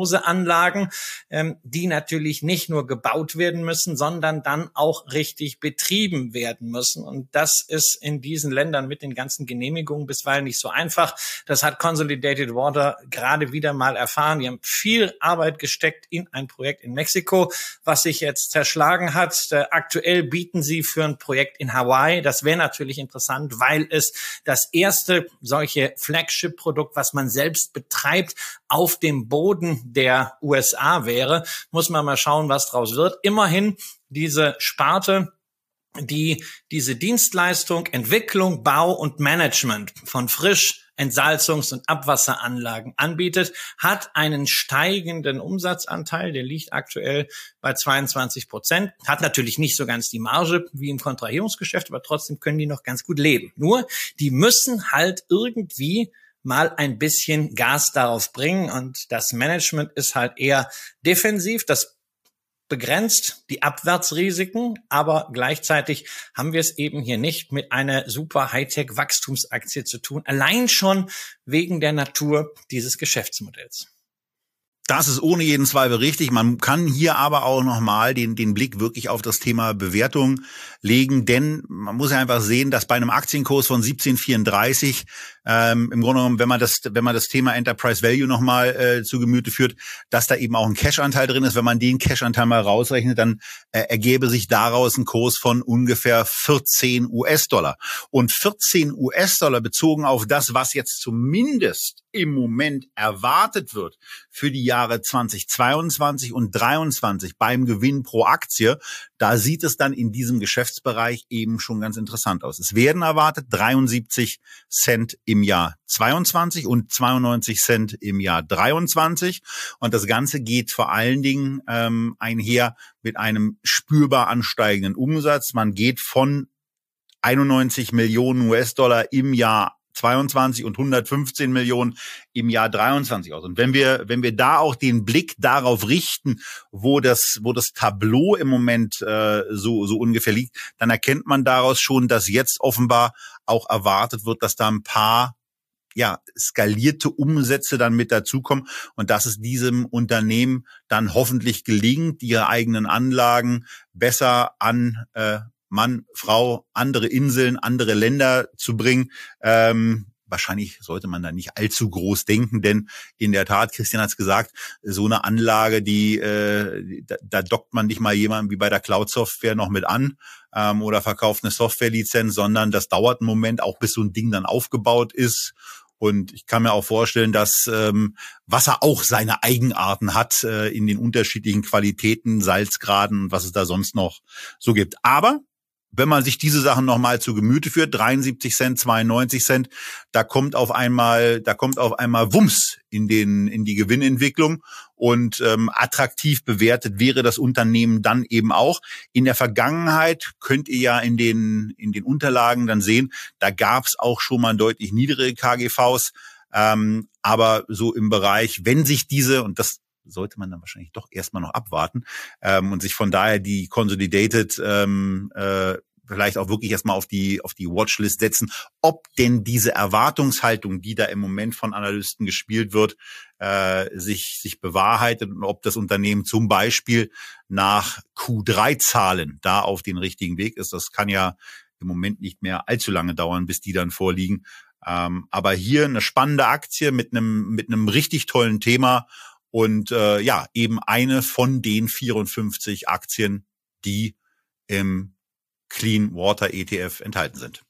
Umkehrosmoseanlagen, ähm, die natürlich nicht nur gebaut werden müssen, sondern dann auch richtig betrieben werden müssen. Und das ist in diesen Ländern mit den ganzen Genehmigungen bisweilen nicht so einfach. Das hat Consolidated Water gerade wieder mal erfahren. Die haben viel Arbeit gesteckt in ein Projekt in Mexiko, was sich jetzt zerschlagen hat. Äh, aktuell bieten sie für ein Projekt in Hawaii. Das wäre natürlich interessant, weil es das erste solche Flagship-Produkt, was man selbst betreibt, auf dem Boden der USA wäre. Muss man mal schauen, was draus wird. Immerhin diese Sparte die diese Dienstleistung, Entwicklung, Bau und Management von frisch Entsalzungs- und Abwasseranlagen anbietet, hat einen steigenden Umsatzanteil, der liegt aktuell bei 22 Prozent, hat natürlich nicht so ganz die Marge wie im Kontrahierungsgeschäft, aber trotzdem können die noch ganz gut leben. Nur, die müssen halt irgendwie mal ein bisschen Gas darauf bringen und das Management ist halt eher defensiv. Das begrenzt die Abwärtsrisiken, aber gleichzeitig haben wir es eben hier nicht mit einer super Hightech-Wachstumsaktie zu tun, allein schon wegen der Natur dieses Geschäftsmodells. Das ist ohne jeden Zweifel richtig. Man kann hier aber auch nochmal den, den Blick wirklich auf das Thema Bewertung legen, denn man muss ja einfach sehen, dass bei einem Aktienkurs von 1734 ähm, im Grunde genommen, wenn man das, wenn man das Thema Enterprise Value nochmal äh, zu Gemüte führt, dass da eben auch ein Cash-Anteil drin ist. Wenn man den Cash-Anteil mal rausrechnet, dann äh, ergäbe sich daraus ein Kurs von ungefähr 14 US-Dollar. Und 14 US-Dollar bezogen auf das, was jetzt zumindest im Moment erwartet wird für die Jahre 2022 und 2023 beim Gewinn pro Aktie, da sieht es dann in diesem Geschäftsbereich eben schon ganz interessant aus. Es werden erwartet 73 Cent im Jahr 22 und 92 Cent im Jahr 23. Und das Ganze geht vor allen Dingen ähm, einher mit einem spürbar ansteigenden Umsatz. Man geht von 91 Millionen US-Dollar im Jahr 22 und 115 Millionen im Jahr 23 aus. Und wenn wir, wenn wir da auch den Blick darauf richten, wo das, wo das Tableau im Moment äh, so, so ungefähr liegt, dann erkennt man daraus schon, dass jetzt offenbar auch erwartet wird, dass da ein paar ja, skalierte Umsätze dann mit dazukommen und dass es diesem Unternehmen dann hoffentlich gelingt, ihre eigenen Anlagen besser an äh, Mann, Frau, andere Inseln, andere Länder zu bringen. Ähm, wahrscheinlich sollte man da nicht allzu groß denken, denn in der Tat, Christian hat es gesagt, so eine Anlage, die äh, da, da dockt man nicht mal jemanden wie bei der Cloud-Software noch mit an ähm, oder verkauft eine Software-Lizenz, sondern das dauert einen Moment, auch bis so ein Ding dann aufgebaut ist. Und ich kann mir auch vorstellen, dass ähm, Wasser auch seine Eigenarten hat äh, in den unterschiedlichen Qualitäten, Salzgraden und was es da sonst noch so gibt. Aber wenn man sich diese Sachen nochmal zu Gemüte führt, 73 Cent, 92 Cent, da kommt auf einmal, da kommt auf einmal Wumms in den in die Gewinnentwicklung und ähm, attraktiv bewertet wäre das Unternehmen dann eben auch. In der Vergangenheit könnt ihr ja in den in den Unterlagen dann sehen, da gab es auch schon mal deutlich niedrige KGVs, ähm, aber so im Bereich, wenn sich diese und das sollte man dann wahrscheinlich doch erstmal noch abwarten ähm, und sich von daher die Consolidated ähm, äh, vielleicht auch wirklich erstmal auf die auf die Watchlist setzen, ob denn diese Erwartungshaltung, die da im Moment von Analysten gespielt wird, äh, sich sich bewahrheitet und ob das Unternehmen zum Beispiel nach Q3-Zahlen da auf den richtigen Weg ist. Das kann ja im Moment nicht mehr allzu lange dauern, bis die dann vorliegen. Ähm, aber hier eine spannende Aktie mit einem mit einem richtig tollen Thema und äh, ja, eben eine von den 54 Aktien, die im Clean Water ETF enthalten sind.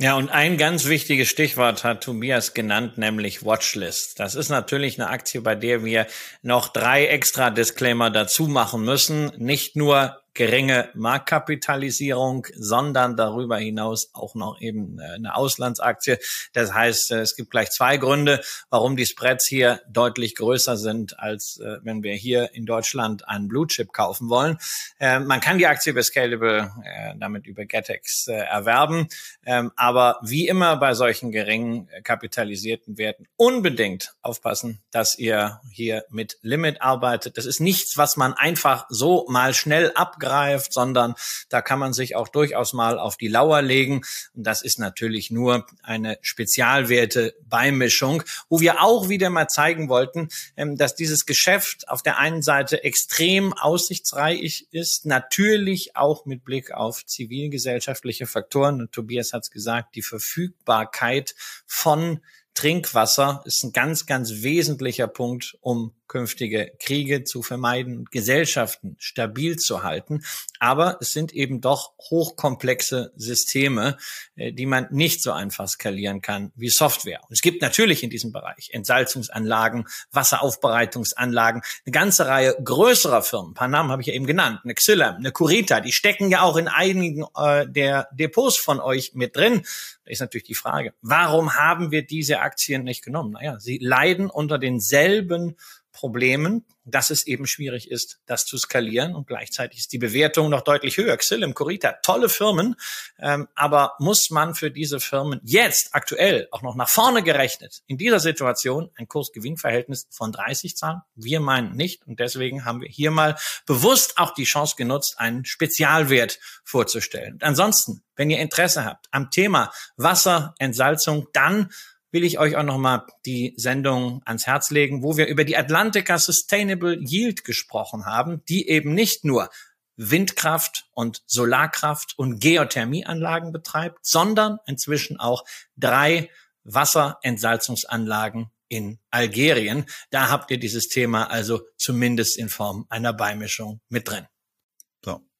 Ja, und ein ganz wichtiges Stichwort hat Tobias genannt, nämlich Watchlist. Das ist natürlich eine Aktie, bei der wir noch drei extra Disclaimer dazu machen müssen. Nicht nur geringe Marktkapitalisierung, sondern darüber hinaus auch noch eben äh, eine Auslandsaktie. Das heißt, äh, es gibt gleich zwei Gründe, warum die Spreads hier deutlich größer sind, als äh, wenn wir hier in Deutschland einen Blue Chip kaufen wollen. Man kann die Aktie über Scalable damit über Getex erwerben, ähm, aber wie immer bei solchen geringen kapitalisierten Werten unbedingt aufpassen, dass ihr hier mit Limit arbeitet. Das ist nichts, was man einfach so mal schnell abgreift angreift, sondern da kann man sich auch durchaus mal auf die Lauer legen. Und das ist natürlich nur eine Spezialwerte-Beimischung, wo wir auch wieder mal zeigen wollten, ähm, dass dieses Geschäft auf der einen Seite extrem aussichtsreich ist, natürlich auch mit Blick auf zivilgesellschaftliche Faktoren. Und Tobias hat es gesagt, die Verfügbarkeit von Trinkwasser ist ein ganz, ganz wesentlicher Punkt, um künftige Kriege zu vermeiden, Gesellschaften stabil zu halten. Aber es sind eben doch hochkomplexe Systeme, äh, die man nicht so einfach skalieren kann wie Software. Und es gibt natürlich in diesem Bereich Entsalzungsanlagen, Wasseraufbereitungsanlagen, eine ganze Reihe größerer Firmen. Ein paar Namen habe ich ja eben genannt. Eine Xylem, eine Curita, die stecken ja auch in einigen äh, der Depots von euch mit drin. Da ist natürlich die Frage, warum haben wir diese Aktien nicht genommen? Naja, sie leiden unter denselben Problemen, dass es eben schwierig ist, das zu skalieren und gleichzeitig ist die Bewertung noch deutlich höher. Xylem, Corita, tolle Firmen, ähm, aber muss man für diese Firmen jetzt aktuell auch noch nach vorne gerechnet in dieser Situation ein Kurs-Gewinn-Verhältnis von 30 zahlen? Wir meinen nicht und deswegen haben wir hier mal bewusst auch die Chance genutzt, einen Spezialwert vorzustellen. Und ansonsten, wenn ihr Interesse habt am Thema Wasserentsalzung, dann will ich euch auch nochmal die Sendung ans Herz legen, wo wir über die Atlantica Sustainable Yield gesprochen haben, die eben nicht nur Windkraft und Solarkraft und Geothermieanlagen betreibt, sondern inzwischen auch drei Wasserentsalzungsanlagen in Algerien. Da habt ihr dieses Thema also zumindest in Form einer Beimischung mit drin.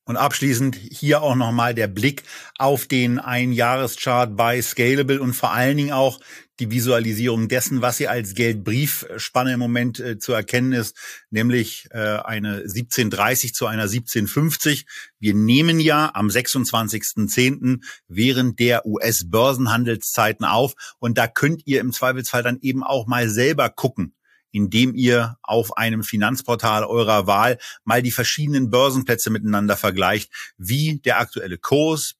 Und abschließend hier auch nochmal der Blick auf den Einjahreschart bei Scalable und vor allen Dingen auch die Visualisierung dessen, was hier als Geldbriefspanne im Moment äh, zu erkennen ist, nämlich äh, eine 1730 zu einer 1750. Wir nehmen ja am 26.10. während der US-Börsenhandelszeiten auf und da könnt ihr im Zweifelsfall dann eben auch mal selber gucken, indem ihr auf einem Finanzportal eurer Wahl mal die verschiedenen Börsenplätze miteinander vergleicht, wie der aktuelle Kurs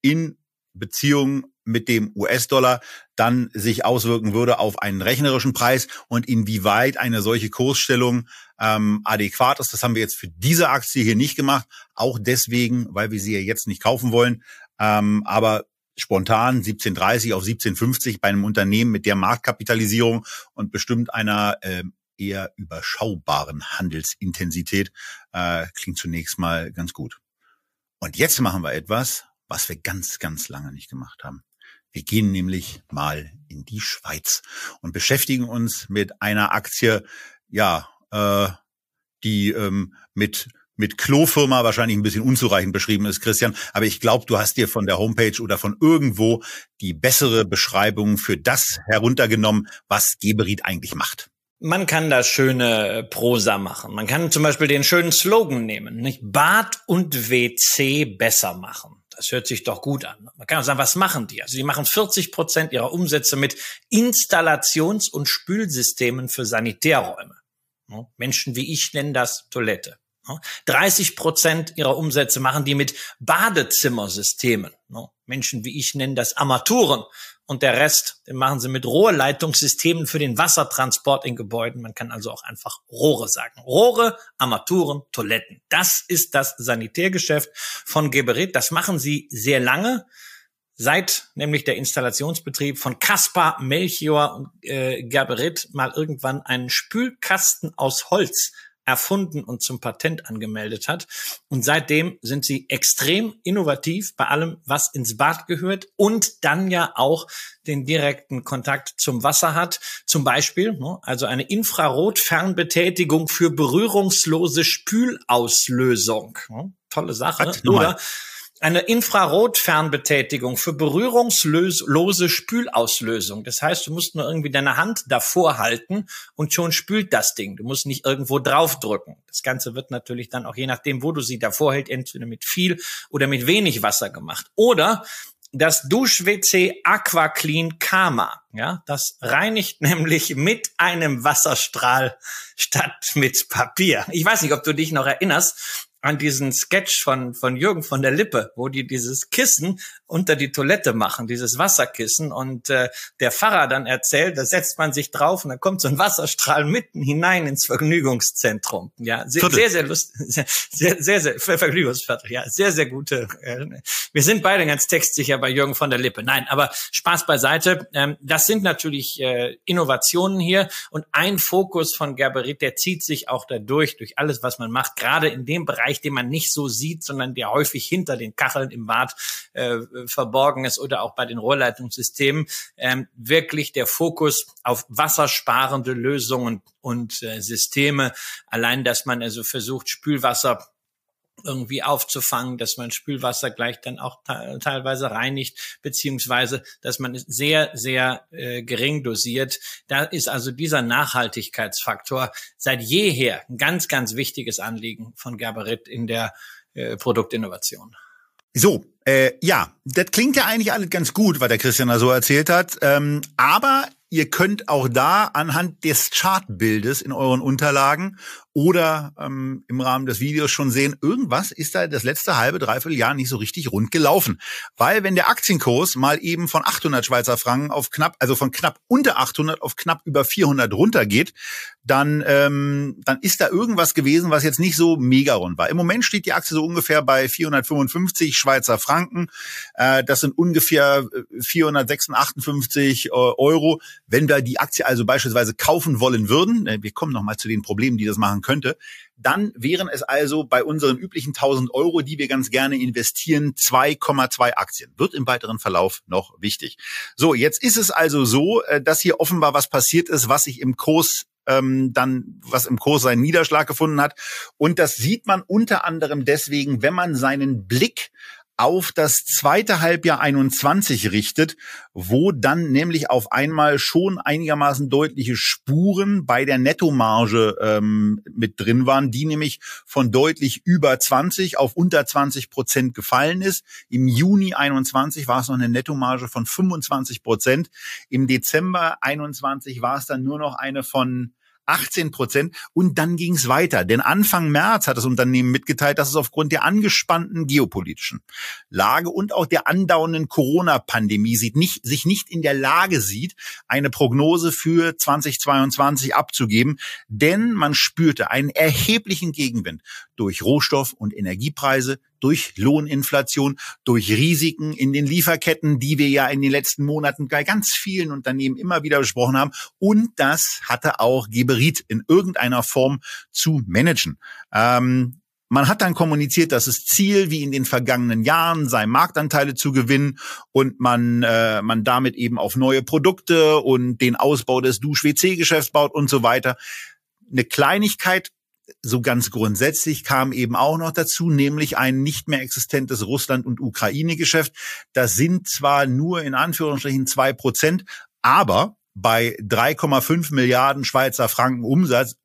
in Beziehung mit dem US-Dollar dann sich auswirken würde auf einen rechnerischen Preis und inwieweit eine solche Kursstellung ähm, adäquat ist. Das haben wir jetzt für diese Aktie hier nicht gemacht, auch deswegen, weil wir sie ja jetzt nicht kaufen wollen. Ähm, aber spontan 1730 auf 1750 bei einem Unternehmen mit der Marktkapitalisierung und bestimmt einer äh, eher überschaubaren Handelsintensität äh, klingt zunächst mal ganz gut. Und jetzt machen wir etwas, was wir ganz, ganz lange nicht gemacht haben. Wir gehen nämlich mal in die Schweiz und beschäftigen uns mit einer Aktie, ja, äh, die ähm, mit mit Klofirma wahrscheinlich ein bisschen unzureichend beschrieben ist, Christian. Aber ich glaube, du hast dir von der Homepage oder von irgendwo die bessere Beschreibung für das heruntergenommen, was Geberit eigentlich macht. Man kann da schöne Prosa machen. Man kann zum Beispiel den schönen Slogan nehmen, nicht? Bad und WC besser machen. Das hört sich doch gut an. Man kann auch sagen, was machen die? Also die machen 40 Prozent ihrer Umsätze mit Installations- und Spülsystemen für Sanitärräume. Menschen wie ich nennen das Toilette. 30 Prozent ihrer Umsätze machen die mit Badezimmersystemen. Menschen wie ich nennen das Armaturen. Und der Rest, den machen sie mit Rohrleitungssystemen für den Wassertransport in Gebäuden. Man kann also auch einfach Rohre sagen. Rohre, Armaturen, Toiletten. Das ist das Sanitärgeschäft von Geberit. Das machen sie sehr lange seit nämlich der Installationsbetrieb von Caspar, Melchior und äh, Gerberit mal irgendwann einen Spülkasten aus Holz erfunden und zum Patent angemeldet hat. Und seitdem sind sie extrem innovativ bei allem, was ins Bad gehört und dann ja auch den direkten Kontakt zum Wasser hat. Zum Beispiel, ne, also eine Infrarotfernbetätigung für berührungslose Spülauslösung. Ne, tolle Sache. Oder eine Infrarotfernbetätigung für berührungslose Spülauslösung. Das heißt, du musst nur irgendwie deine Hand davor halten und schon spült das Ding. Du musst nicht irgendwo draufdrücken. Das Ganze wird natürlich dann auch je nachdem, wo du sie davor hältst, entweder mit viel oder mit wenig Wasser gemacht. Oder das Dusch-WC AquaClean Karma. Ja, das reinigt nämlich mit einem Wasserstrahl statt mit Papier. Ich weiß nicht, ob du dich noch erinnerst an diesen Sketch von, von Jürgen von der Lippe, wo die dieses Kissen unter die Toilette machen, dieses Wasserkissen. Und äh, der Pfarrer dann erzählt, da setzt man sich drauf und dann kommt so ein Wasserstrahl mitten hinein ins Vergnügungszentrum. Ja, sehr, Viertel. sehr, sehr lustig, sehr, sehr, sehr, Vergnügungsviertel, ja, sehr, sehr gute. Äh, wir sind beide ganz textsicher bei Jürgen von der Lippe. Nein, aber Spaß beiseite. Ähm, das sind natürlich äh, Innovationen hier und ein Fokus von Gerberit, der zieht sich auch dadurch, durch alles, was man macht, gerade in dem Bereich, Bereich, den man nicht so sieht, sondern der häufig hinter den Kacheln im Bad äh, verborgen ist oder auch bei den Rohrleitungssystemen, ähm, wirklich der Fokus auf wassersparende Lösungen und äh, Systeme. Allein, dass man also versucht, Spülwasser irgendwie aufzufangen, dass man Spülwasser gleich dann auch teilweise reinigt, beziehungsweise dass man es sehr, sehr äh, gering dosiert. Da ist also dieser Nachhaltigkeitsfaktor seit jeher ein ganz, ganz wichtiges Anliegen von Gerberit in der äh, Produktinnovation. So, äh, ja, das klingt ja eigentlich alles ganz gut, was der Christian da so erzählt hat. Ähm, aber ihr könnt auch da anhand des Chartbildes in euren Unterlagen oder ähm, im Rahmen des Videos schon sehen, irgendwas ist da das letzte halbe, dreiviertel Jahr nicht so richtig rund gelaufen. Weil wenn der Aktienkurs mal eben von 800 Schweizer Franken auf knapp, also von knapp unter 800 auf knapp über 400 runtergeht, dann, ähm, dann ist da irgendwas gewesen, was jetzt nicht so mega rund war. Im Moment steht die Aktie so ungefähr bei 455 Schweizer Franken. Äh, das sind ungefähr 456 äh, Euro. Wenn wir die Aktie also beispielsweise kaufen wollen würden, äh, wir kommen nochmal zu den Problemen, die das machen könnte, dann wären es also bei unseren üblichen 1000 Euro, die wir ganz gerne investieren, 2,2 Aktien. Wird im weiteren Verlauf noch wichtig. So, jetzt ist es also so, äh, dass hier offenbar was passiert ist, was sich im Kurs ähm, dann was im Kurs seinen Niederschlag gefunden hat. Und das sieht man unter anderem deswegen, wenn man seinen Blick auf das zweite Halbjahr 21 richtet, wo dann nämlich auf einmal schon einigermaßen deutliche Spuren bei der Nettomarge ähm, mit drin waren, die nämlich von deutlich über 20 auf unter 20 Prozent gefallen ist. Im Juni 21 war es noch eine Nettomarge von 25 Prozent. Im Dezember 21 war es dann nur noch eine von 18 Prozent. Und dann ging es weiter. Denn Anfang März hat das Unternehmen mitgeteilt, dass es aufgrund der angespannten geopolitischen Lage und auch der andauernden Corona-Pandemie sich nicht in der Lage sieht, eine Prognose für 2022 abzugeben. Denn man spürte einen erheblichen Gegenwind durch Rohstoff- und Energiepreise, durch Lohninflation, durch Risiken in den Lieferketten, die wir ja in den letzten Monaten bei ganz vielen Unternehmen immer wieder besprochen haben. Und das hatte auch Geberit in irgendeiner Form zu managen. Ähm, man hat dann kommuniziert, dass das Ziel, wie in den vergangenen Jahren, sei Marktanteile zu gewinnen und man, äh, man damit eben auf neue Produkte und den Ausbau des Dusch-WC-Geschäfts baut und so weiter. Eine Kleinigkeit so ganz grundsätzlich kam eben auch noch dazu, nämlich ein nicht mehr existentes Russland- und Ukraine-Geschäft. Das sind zwar nur in Anführungsstrichen zwei Prozent, aber bei 3,5 Milliarden Schweizer Franken Umsatz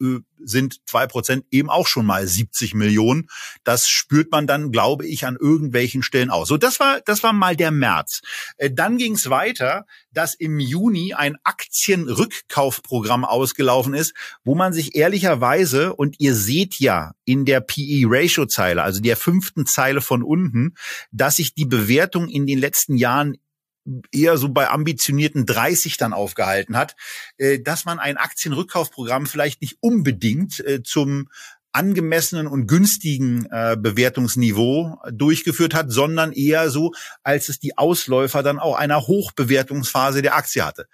sind zwei Prozent eben auch schon mal 70 Millionen. Das spürt man dann, glaube ich, an irgendwelchen Stellen aus. So, das war, das war mal der März. Äh, dann ging es weiter, dass im Juni ein Aktienrückkaufprogramm ausgelaufen ist, wo man sich ehrlicherweise, und ihr seht ja in der PE-Ratio-Zeile, also der fünften Zeile von unten, dass sich die Bewertung in den letzten Jahren eher so bei ambitionierten 30 dann aufgehalten hat, äh, dass man ein Aktienrückkaufprogramm vielleicht nicht unbedingt äh, zum angemessenen und günstigen äh, Bewertungsniveau durchgeführt hat, sondern eher so, als es die Ausläufer dann auch einer Hochbewertungsphase der Aktie hatte.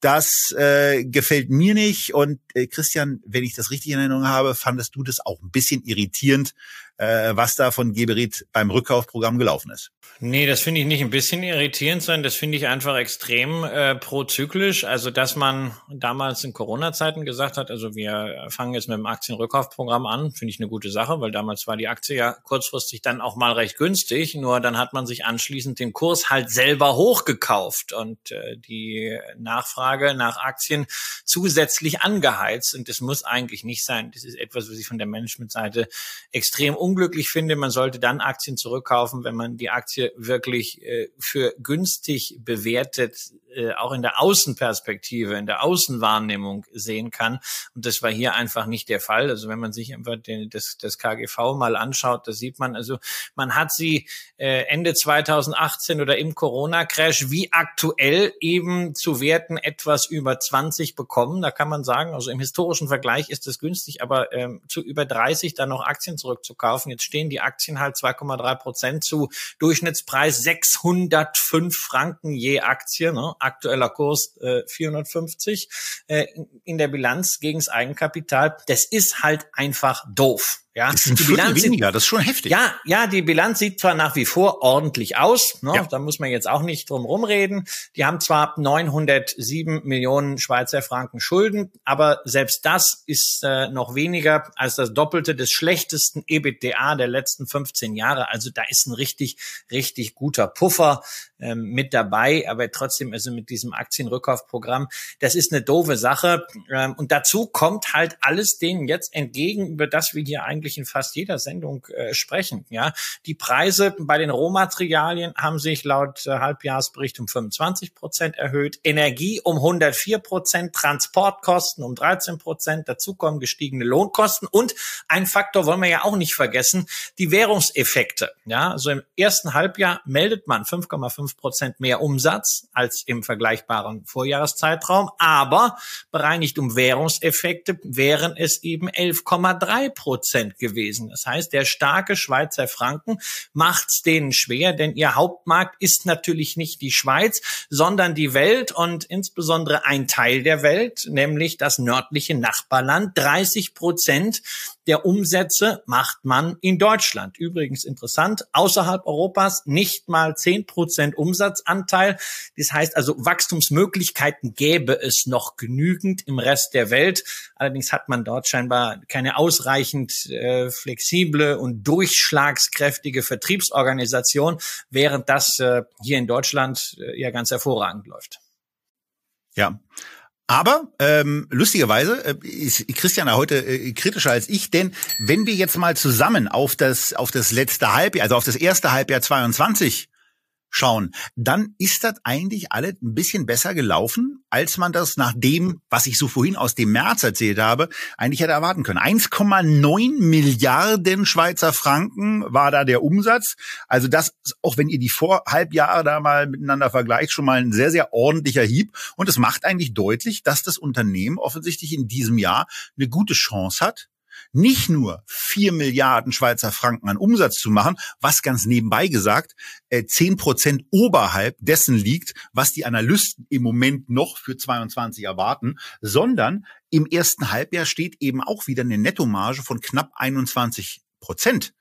Das äh, gefällt mir nicht. Und äh, Christian, wenn ich das richtig in Erinnerung habe, fandest du das auch ein bisschen irritierend, äh, was da von Geberit beim Rückkaufprogramm gelaufen ist. Nee, das finde ich nicht ein bisschen irritierend, sondern das finde ich einfach extrem äh, prozyklisch. Also, dass man damals in Corona-Zeiten gesagt hat, also wir fangen jetzt mit dem Aktienrückkaufprogramm an, finde ich eine gute Sache, weil damals war die Aktie ja kurzfristig dann auch mal recht günstig. Nur dann hat man sich anschließend den Kurs halt selber hochgekauft und äh, die Nachfrage nach Aktien zusätzlich angeheizt. Und das muss eigentlich nicht sein. Das ist etwas, was ich von der Managementseite extrem unglücklich finde. Man sollte dann Aktien zurückkaufen, wenn man die Aktie wirklich äh, für günstig bewertet, äh, auch in der Außenperspektive, in der Außenwahrnehmung sehen kann. Und das war hier einfach nicht der Fall. Also wenn man sich einfach den, das, das KGV mal anschaut, da sieht man, also man hat sie äh, Ende 2018 oder im Corona-Crash wie aktuell eben zu Werten etwas über 20 bekommen. Da kann man sagen, also im historischen Vergleich ist es günstig, aber ähm, zu über 30 dann noch Aktien zurückzukaufen, kaufen. Jetzt stehen die Aktien halt 2,3 Prozent zu Durchschnittspreis 605 Franken je Aktie, ne? aktueller Kurs äh, 450 äh, in der Bilanz gegen das Eigenkapital. Das ist halt einfach doof. Ja, das ist die Bilanz weniger, das ist schon heftig. Ja, ja, die Bilanz sieht zwar nach wie vor ordentlich aus, ne? Ja. da muss man jetzt auch nicht drum rumreden. Die haben zwar 907 Millionen Schweizer Franken Schulden, aber selbst das ist äh, noch weniger als das Doppelte des schlechtesten EBITDA der letzten 15 Jahre. Also da ist ein richtig, richtig guter Puffer ähm, mit dabei, aber trotzdem also mit diesem Aktienrückkaufprogramm, das ist eine doofe Sache. Ähm, und dazu kommt halt alles denen jetzt entgegen, über das wir hier eigentlich in fast jeder Sendung äh, sprechen. Ja, die Preise bei den Rohmaterialien haben sich laut äh, Halbjahresbericht um 25 Prozent erhöht, Energie um 104 Prozent, Transportkosten um 13 Prozent, dazu kommen gestiegene Lohnkosten und ein Faktor wollen wir ja auch nicht vergessen, die Währungseffekte. Ja, also im ersten Halbjahr meldet man 5,5 Prozent mehr Umsatz als im vergleichbaren Vorjahreszeitraum, aber bereinigt um Währungseffekte wären es eben 11,3 Prozent gewesen. Das heißt, der starke Schweizer Franken macht es denen schwer, denn ihr Hauptmarkt ist natürlich nicht die Schweiz, sondern die Welt und insbesondere ein Teil der Welt, nämlich das nördliche Nachbarland. 30 Prozent der Umsätze macht man in Deutschland. Übrigens interessant, außerhalb Europas nicht mal 10 Prozent Umsatzanteil. Das heißt also, Wachstumsmöglichkeiten gäbe es noch genügend im Rest der Welt. Allerdings hat man dort scheinbar keine ausreichend äh, flexible und durchschlagskräftige Vertriebsorganisation, während das äh, hier in Deutschland äh, ja ganz hervorragend läuft. Ja, aber ähm, lustigerweise äh, ist Christian heute äh, kritischer als ich, denn wenn wir jetzt mal zusammen auf das auf das letzte Halbjahr, also auf das erste Halbjahr 22 schauen, dann ist das eigentlich alles ein bisschen besser gelaufen, als man das nach dem, was ich so vorhin aus dem März erzählt habe, eigentlich hätte erwarten können. 1,9 Milliarden Schweizer Franken war da der Umsatz. Also das, auch wenn ihr die Vorhalbjahre da mal miteinander vergleicht, schon mal ein sehr, sehr ordentlicher Hieb. Und es macht eigentlich deutlich, dass das Unternehmen offensichtlich in diesem Jahr eine gute Chance hat, nicht nur vier Milliarden Schweizer Franken an Umsatz zu machen, was ganz nebenbei gesagt äh, zehn Prozent oberhalb dessen liegt, was die Analysten im Moment noch für 22 erwarten, sondern im ersten Halbjahr steht eben auch wieder eine Nettomarge von knapp 21 Prozent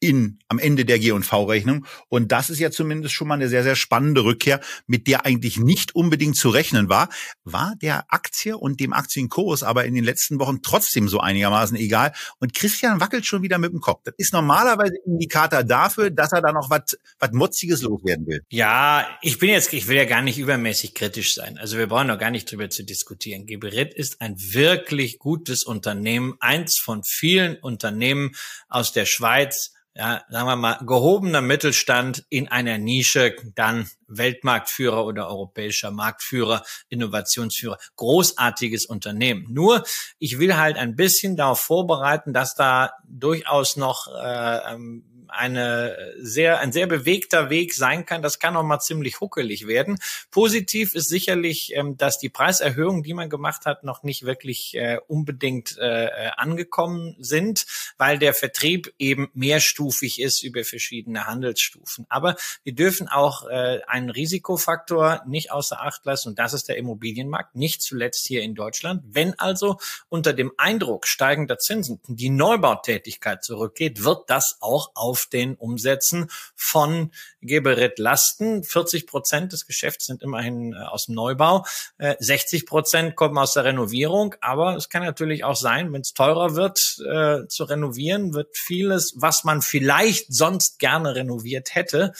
in am Ende der G&V-Rechnung. Und das ist ja zumindest schon mal eine sehr, sehr spannende Rückkehr, mit der eigentlich nicht unbedingt zu rechnen war. War der Aktie und dem Aktienkurs aber in den letzten Wochen trotzdem so einigermaßen egal. Und Christian wackelt schon wieder mit dem Kopf. Das ist normalerweise Indikator dafür, dass er da noch was was Motziges loswerden will. Ja, ich bin jetzt, ich will ja gar nicht übermäßig kritisch sein. Also wir brauchen noch gar nicht drüber zu diskutieren. Geberit ist ein wirklich gutes Unternehmen, eins von vielen Unternehmen aus der Schweiz, ja, sagen wir mal, gehobener Mittelstand in einer Nische, dann Weltmarktführer oder europäischer Marktführer, Innovationsführer, großartiges Unternehmen. Nur, ich will halt ein bisschen darauf vorbereiten, dass da durchaus noch äh, ähm, eine sehr, ein sehr bewegter Weg sein kann. Das kann auch mal ziemlich huckelig werden. Positiv ist sicherlich, ähm, dass die Preiserhöhungen, die man gemacht hat, noch nicht wirklich äh, unbedingt äh, äh, angekommen sind, weil der Vertrieb eben mehrstufig ist über verschiedene Handelsstufen. Aber wir dürfen auch einen Risikofaktor nicht außer Acht lassen und das ist der Immobilienmarkt, nicht zuletzt hier in Deutschland. Wenn also unter dem Eindruck steigender Zinsen die Neubautätigkeit zurückgeht, wird das auch auf auf den Umsätzen von Geberit lasten. 40 Prozent des Geschäfts sind immerhin äh, aus dem Neubau. 60 äh, Prozent kommen aus der Renovierung. Aber es kann natürlich auch sein, wenn es teurer wird äh, zu renovieren, wird vieles, was man vielleicht sonst gerne renoviert hätte,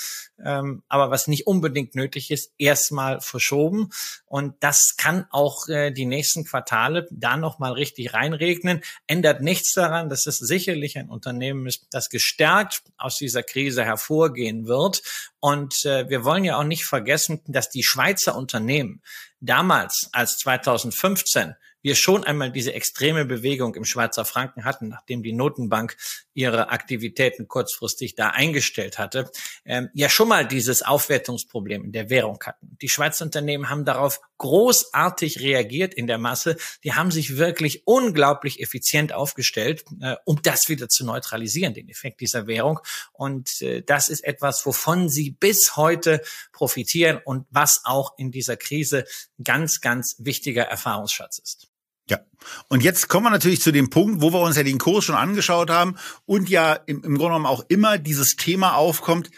ähm, aber was nicht unbedingt nötig ist, erstmal verschoben. Und das kann auch die nächsten Quartale da nochmal richtig reinregnen. Ändert nichts daran, dass es sicherlich ein Unternehmen ist, das gestärkt aus dieser Krise hervorgehen wird. Und äh, wir wollen ja auch nicht vergessen, dass die Schweizer Unternehmen damals als 2015 wir schon einmal diese extreme Bewegung im Schweizer Franken hatten, nachdem die Notenbank ihre Aktivitäten kurzfristig da eingestellt hatte, ähm, ja schon mal dieses Aufwertungsproblem in der Währung hatten. Die Schweizer Unternehmen haben darauf großartig reagiert in der Masse. Die haben sich wirklich unglaublich effizient aufgestellt, äh, um das wieder zu neutralisieren, den Effekt dieser Währung. Und äh, das ist etwas, wovon sie bis heute profitieren und was auch in dieser Krise ganz, ganz wichtiger Erfahrungsschatz ist. Ja. Und jetzt kommen wir natürlich zu dem Punkt, wo wir uns ja den Kurs schon angeschaut haben und ja im, im Grunde genommen auch immer dieses Thema aufkommt,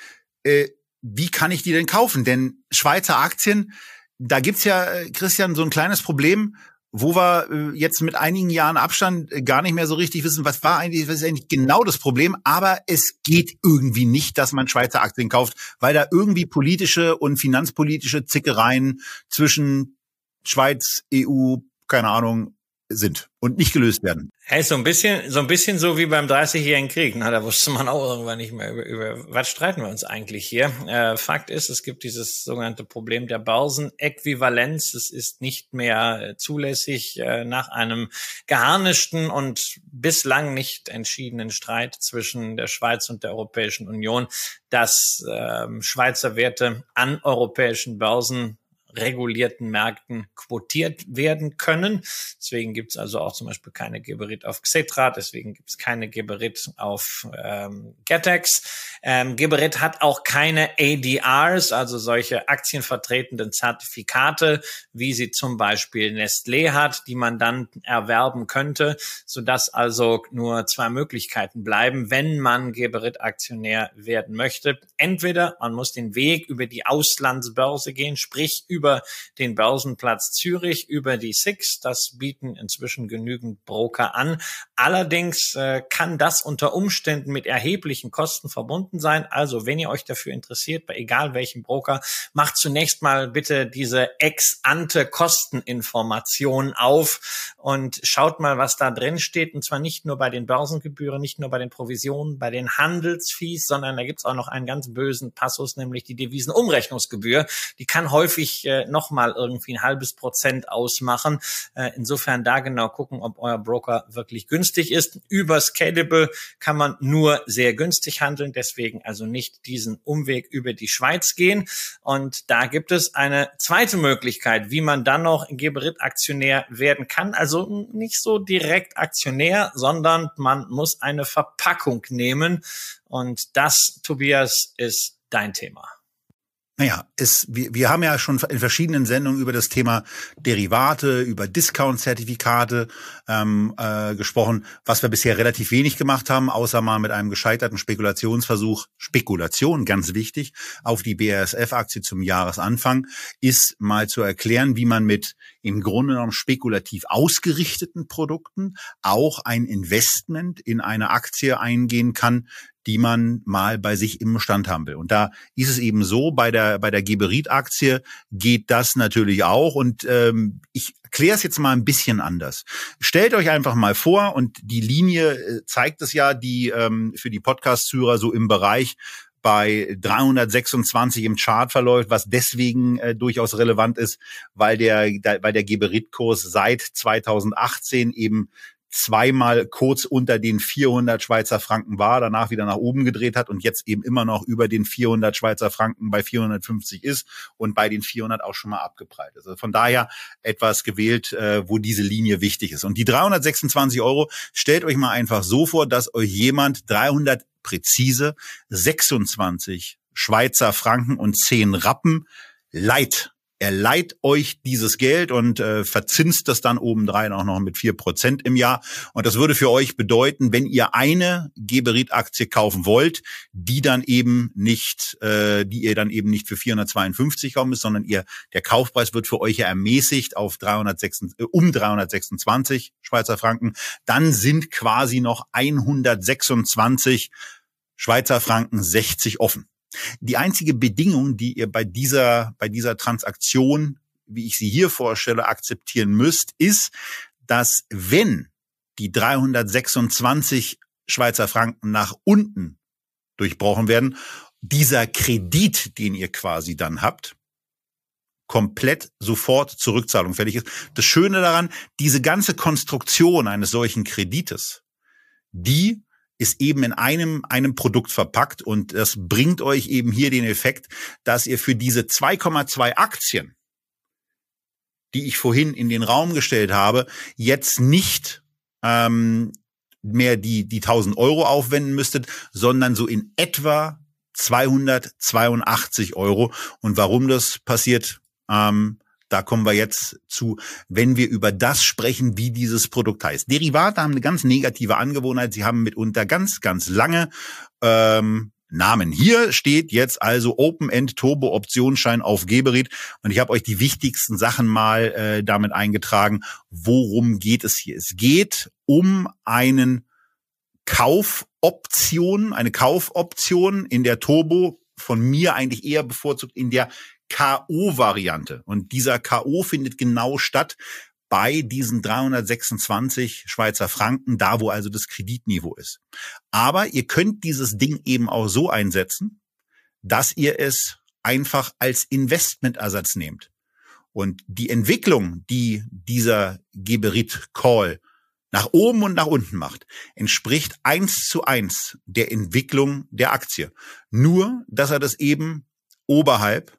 äh, wie kann ich die denn kaufen? Denn Schweizer Aktien, da gibt's ja, äh, Christian, so ein kleines Problem, wo wir äh, jetzt mit einigen Jahren Abstand äh, gar nicht mehr so richtig wissen, was war eigentlich, was ist eigentlich genau das Problem. Aber es geht irgendwie nicht, dass man Schweizer Aktien kauft, weil da irgendwie politische und finanzpolitische Zickereien zwischen Schweiz, EU, keine Ahnung, sind und nicht gelöst werden. Hey, so ein bisschen, so ein bisschen so wie beim 30-jährigen Krieg. Na, da wusste man auch irgendwann nicht mehr über, über was streiten wir uns eigentlich hier. Äh, Fakt ist, es gibt dieses sogenannte Problem der Börsenäquivalenz. Es ist nicht mehr äh, zulässig äh, nach einem geharnischten und bislang nicht entschiedenen Streit zwischen der Schweiz und der Europäischen Union, dass äh, Schweizer Werte an europäischen Börsen regulierten Märkten quotiert werden können. Deswegen gibt es also auch zum Beispiel keine Geberit auf Xetra, deswegen gibt es keine Geberit auf ähm, Getex. Ähm, Geberit hat auch keine ADRs, also solche aktienvertretenden Zertifikate, wie sie zum Beispiel Nestlé hat, die man dann erwerben könnte, sodass also nur zwei Möglichkeiten bleiben, wenn man Geberit-Aktionär werden möchte. Entweder man muss den Weg über die Auslandsbörse gehen, sprich über den Börsenplatz Zürich, über die SIX. Das bieten inzwischen genügend Broker an. Allerdings äh, kann das unter Umständen mit erheblichen Kosten verbunden sein. Also wenn ihr euch dafür interessiert, bei egal welchem Broker, macht zunächst mal bitte diese ex-ante Kosteninformation auf und schaut mal, was da drin steht. Und zwar nicht nur bei den Börsengebühren, nicht nur bei den Provisionen, bei den Handelsfees, sondern da gibt's auch noch einen ganz bösen Passus, nämlich die Devisenumrechnungsgebühr. Die kann häufig äh, nochmal irgendwie ein halbes Prozent ausmachen. Äh, insofern da genau gucken, ob euer Broker wirklich günstig ist. Über Scalable kann man nur sehr günstig handeln, deswegen also nicht diesen Umweg über die Schweiz gehen. Und da gibt es eine zweite Möglichkeit, wie man dann noch Geberit-Aktionär werden kann. Also nicht so direkt Aktionär, sondern man muss eine Verpackung nehmen. Und das, Tobias, ist dein Thema. Naja, es, wir, wir haben ja schon in verschiedenen Sendungen über das Thema Derivate, über Discount-Zertifikate ähm, äh, gesprochen, was wir bisher relativ wenig gemacht haben, außer mal mit einem gescheiterten Spekulationsversuch, Spekulation, ganz wichtig, auf die BASF-Aktie zum Jahresanfang, ist mal zu erklären, wie man mit im Grunde genommen spekulativ ausgerichteten Produkten auch ein Investment in eine Aktie eingehen kann, die man mal bei sich im Bestand haben will. Und da ist es eben so, bei der, bei der Geberit-Aktie geht das natürlich auch. Und ähm, ich kläre es jetzt mal ein bisschen anders. Stellt euch einfach mal vor, und die Linie äh, zeigt es ja, die ähm, für die Podcast-Hörer so im Bereich bei 326 im Chart verläuft, was deswegen äh, durchaus relevant ist, weil der, der weil der Geberit-Kurs seit 2018 eben zweimal kurz unter den 400 Schweizer Franken war, danach wieder nach oben gedreht hat und jetzt eben immer noch über den 400 Schweizer Franken bei 450 ist und bei den 400 auch schon mal abgeprallt ist. Also von daher etwas gewählt, äh, wo diese Linie wichtig ist. Und die 326 Euro, stellt euch mal einfach so vor, dass euch jemand 300 präzise 26 Schweizer Franken und 10 Rappen Leid er leiht euch dieses Geld und äh, verzinst das dann obendrein auch noch mit vier Prozent im Jahr. Und das würde für euch bedeuten, wenn ihr eine Geberit-Aktie kaufen wollt, die dann eben nicht, äh, die ihr dann eben nicht für 452 kaufen müsst, sondern ihr der Kaufpreis wird für euch ja ermäßigt auf 306, äh, um 326 Schweizer Franken, dann sind quasi noch 126 Schweizer Franken 60 offen. Die einzige Bedingung, die ihr bei dieser, bei dieser Transaktion, wie ich sie hier vorstelle, akzeptieren müsst, ist, dass wenn die 326 Schweizer Franken nach unten durchbrochen werden, dieser Kredit, den ihr quasi dann habt, komplett sofort Zurückzahlung fällig ist. Das Schöne daran, diese ganze Konstruktion eines solchen Kredites, die ist eben in einem, einem Produkt verpackt und das bringt euch eben hier den Effekt, dass ihr für diese 2,2 Aktien, die ich vorhin in den Raum gestellt habe, jetzt nicht ähm, mehr die, die 1000 Euro aufwenden müsstet, sondern so in etwa 282 Euro. Und warum das passiert, ähm, da kommen wir jetzt zu, wenn wir über das sprechen, wie dieses Produkt heißt. Derivate haben eine ganz negative Angewohnheit. Sie haben mitunter ganz, ganz lange ähm, Namen. Hier steht jetzt also Open-End Turbo Optionsschein auf Geberit und ich habe euch die wichtigsten Sachen mal äh, damit eingetragen. Worum geht es hier? Es geht um einen Kaufoption, eine Kaufoption in der Turbo von mir eigentlich eher bevorzugt in der KO-Variante. Und dieser KO findet genau statt bei diesen 326 Schweizer Franken, da wo also das Kreditniveau ist. Aber ihr könnt dieses Ding eben auch so einsetzen, dass ihr es einfach als Investmentersatz nehmt. Und die Entwicklung, die dieser Geberit Call nach oben und nach unten macht, entspricht eins zu eins der Entwicklung der Aktie. Nur, dass er das eben oberhalb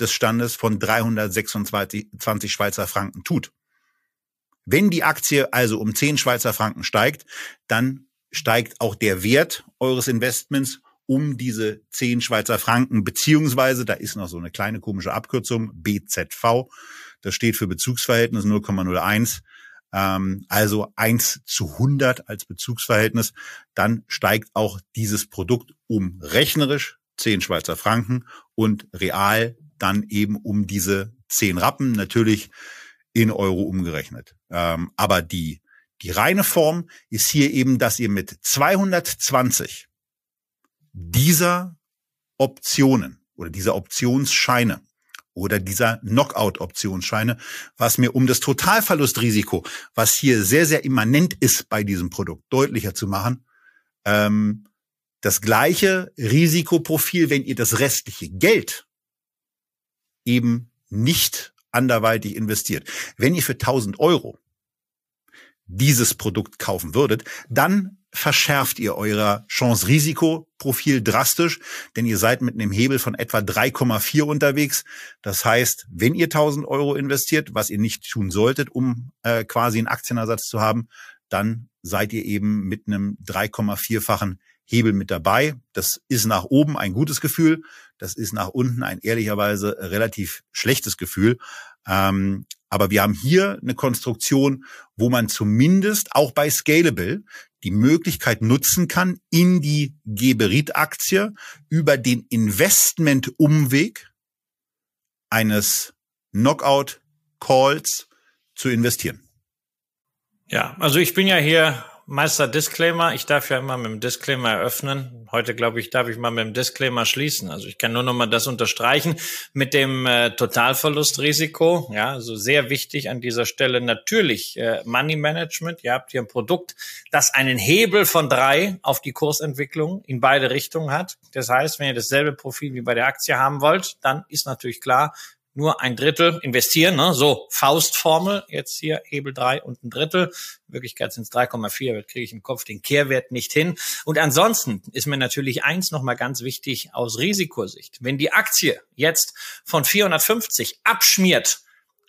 des Standes von 326 Schweizer Franken tut. Wenn die Aktie also um 10 Schweizer Franken steigt, dann steigt auch der Wert eures Investments um diese 10 Schweizer Franken, beziehungsweise, da ist noch so eine kleine komische Abkürzung, BZV, das steht für Bezugsverhältnis 0,01, ähm, also 1 zu 100 als Bezugsverhältnis, dann steigt auch dieses Produkt um rechnerisch 10 Schweizer Franken und real dann eben um diese 10 Rappen. Natürlich in Euro umgerechnet. Ähm, aber die, die reine Form ist hier eben, dass ihr mit 220 dieser Optionen oder dieser Optionsscheine oder dieser Knockout-Optionsscheine, was mir um das Totalverlustrisiko, was hier sehr, sehr immanent ist bei diesem Produkt, deutlicher zu machen, ähm, das gleiche Risikoprofil, wenn ihr das restliche Geld eben nicht anderweitig investiert. Wenn ihr für 1000 Euro dieses Produkt kaufen würdet, dann verschärft ihr euer Chance-Risiko-Profil drastisch, denn ihr seid mit einem Hebel von etwa 3,4 unterwegs. Das heißt, wenn ihr 1000 Euro investiert, was ihr nicht tun solltet, um äh, quasi einen Aktienersatz zu haben, dann seid ihr eben mit einem 3,4-fachen Hebel mit dabei. Das ist nach oben ein gutes Gefühl. Das ist nach unten ein ehrlicherweise relativ schlechtes Gefühl. Ähm, aber wir haben hier eine Konstruktion, wo man zumindest auch bei Scalable die Möglichkeit nutzen kann, in die Geberit-Aktie über den Investment-Umweg eines Knockout-Calls zu investieren. Ja, also ich bin ja hier Meister Disclaimer. Ich darf ja immer mit dem Disclaimer eröffnen. Heute, glaube ich, darf ich mal mit dem Disclaimer schließen. Also ich kann nur noch mal das unterstreichen mit dem äh, Totalverlustrisiko. Ja, also sehr wichtig an dieser Stelle natürlich äh, Money Management. Ihr habt hier ein Produkt, das einen Hebel von drei auf die Kursentwicklung in beide Richtungen hat. Das heißt, wenn ihr dasselbe Profil wie bei der Aktie haben wollt, dann ist natürlich klar, nur ein Drittel investieren, ne? so Faustformel, jetzt hier Hebel drei und ein Drittel, in Wirklichkeit sind es 3,4, kriege ich im Kopf den Kehrwert nicht hin. Und ansonsten ist mir natürlich eins nochmal ganz wichtig aus Risikosicht. Wenn die Aktie jetzt von 450 abschmiert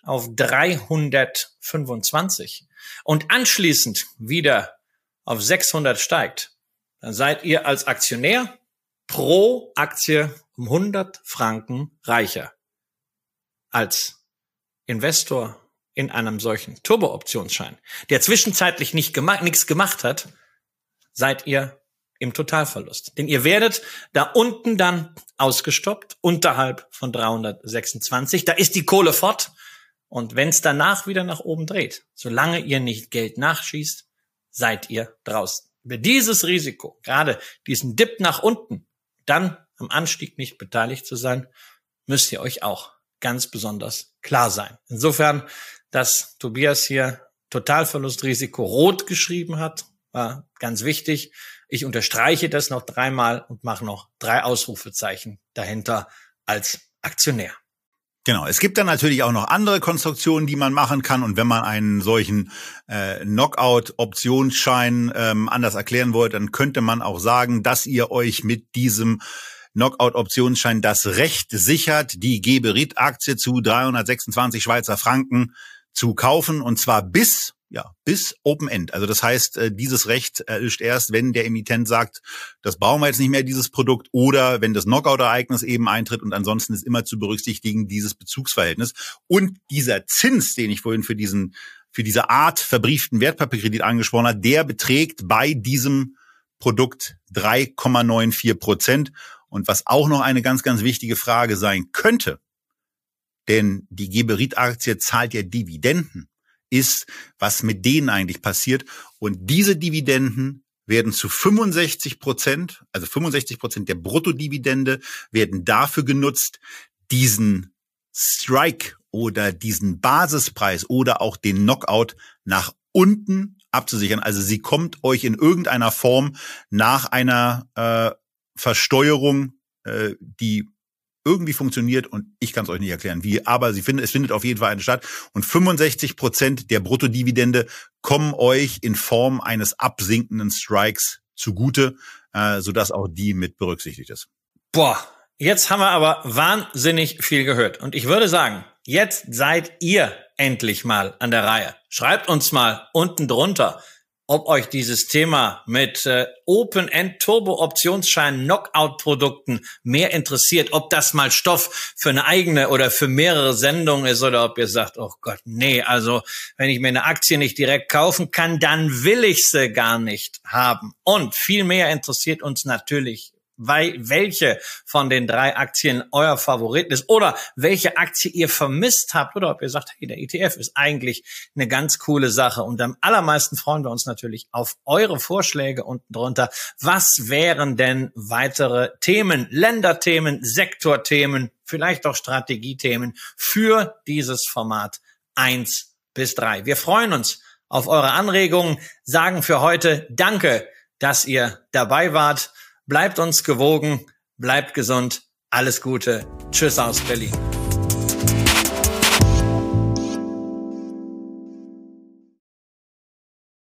auf 325 und anschließend wieder auf 600 steigt, dann seid ihr als Aktionär pro Aktie um 100 Franken reicher als Investor in einem solchen Turbo-Optionsschein, der zwischenzeitlich nicht gemacht, nichts gemacht hat, seid ihr im Totalverlust. Denn ihr werdet da unten dann ausgestoppt, unterhalb von 326. Da ist die Kohle fort. Und wenn es danach wieder nach oben dreht, solange ihr nicht Geld nachschießt, seid ihr draußen. Über dieses Risiko, gerade diesen Dip nach unten, dann am Anstieg nicht beteiligt zu sein, müsst ihr euch auch ganz besonders klar sein. Insofern, dass Tobias hier Totalverlustrisiko rot geschrieben hat, war ganz wichtig. Ich unterstreiche das noch dreimal und mache noch drei Ausrufezeichen dahinter als Aktionär. Genau, es gibt dann natürlich auch noch andere Konstruktionen, die man machen kann. Und wenn man einen solchen äh, Knockout-Optionsschein ähm, anders erklären wollt, dann könnte man auch sagen, dass ihr euch mit diesem Knockout-Optionsschein das Recht sichert, die Geberit-Aktie zu 326 Schweizer Franken zu kaufen und zwar bis ja, bis Open End. Also das heißt, äh, dieses Recht erlischt erst, wenn der Emittent sagt, das brauchen wir jetzt nicht mehr, dieses Produkt, oder wenn das Knockout-Ereignis eben eintritt und ansonsten ist immer zu berücksichtigen dieses Bezugsverhältnis. Und dieser Zins, den ich vorhin für diesen, für diese Art verbrieften Wertpapierkredit angesprochen habe, der beträgt bei diesem Produkt 3,94 Prozent. Und was auch noch eine ganz, ganz wichtige Frage sein könnte, denn die Geberit-Aktie zahlt ja Dividenden ist, was mit denen eigentlich passiert. Und diese Dividenden werden zu 65 Prozent, also 65 Prozent der Bruttodividende werden dafür genutzt, diesen Strike oder diesen Basispreis oder auch den Knockout nach unten abzusichern. Also sie kommt euch in irgendeiner Form nach einer äh, Versteuerung, äh, die irgendwie funktioniert und ich kann es euch nicht erklären, wie, aber sie findet, es findet auf jeden Fall eine statt und 65 Prozent der Bruttodividende kommen euch in Form eines absinkenden Strikes zugute, äh, sodass auch die mit berücksichtigt ist. Boah, jetzt haben wir aber wahnsinnig viel gehört und ich würde sagen, jetzt seid ihr endlich mal an der Reihe. Schreibt uns mal unten drunter, ob euch dieses Thema mit äh, Open-End-Turbo-Optionsschein Knockout-Produkten mehr interessiert, ob das mal Stoff für eine eigene oder für mehrere Sendungen ist oder ob ihr sagt, oh Gott, nee, also wenn ich mir eine Aktie nicht direkt kaufen kann, dann will ich sie gar nicht haben. Und viel mehr interessiert uns natürlich weil, welche von den drei Aktien euer Favorit ist oder welche Aktie ihr vermisst habt oder ob ihr sagt, hey, der ETF ist eigentlich eine ganz coole Sache. Und am allermeisten freuen wir uns natürlich auf eure Vorschläge unten drunter. Was wären denn weitere Themen, Länderthemen, Sektorthemen, vielleicht auch Strategiethemen für dieses Format eins bis drei? Wir freuen uns auf eure Anregungen, sagen für heute Danke, dass ihr dabei wart. Bleibt uns gewogen, bleibt gesund. Alles Gute. Tschüss aus Berlin.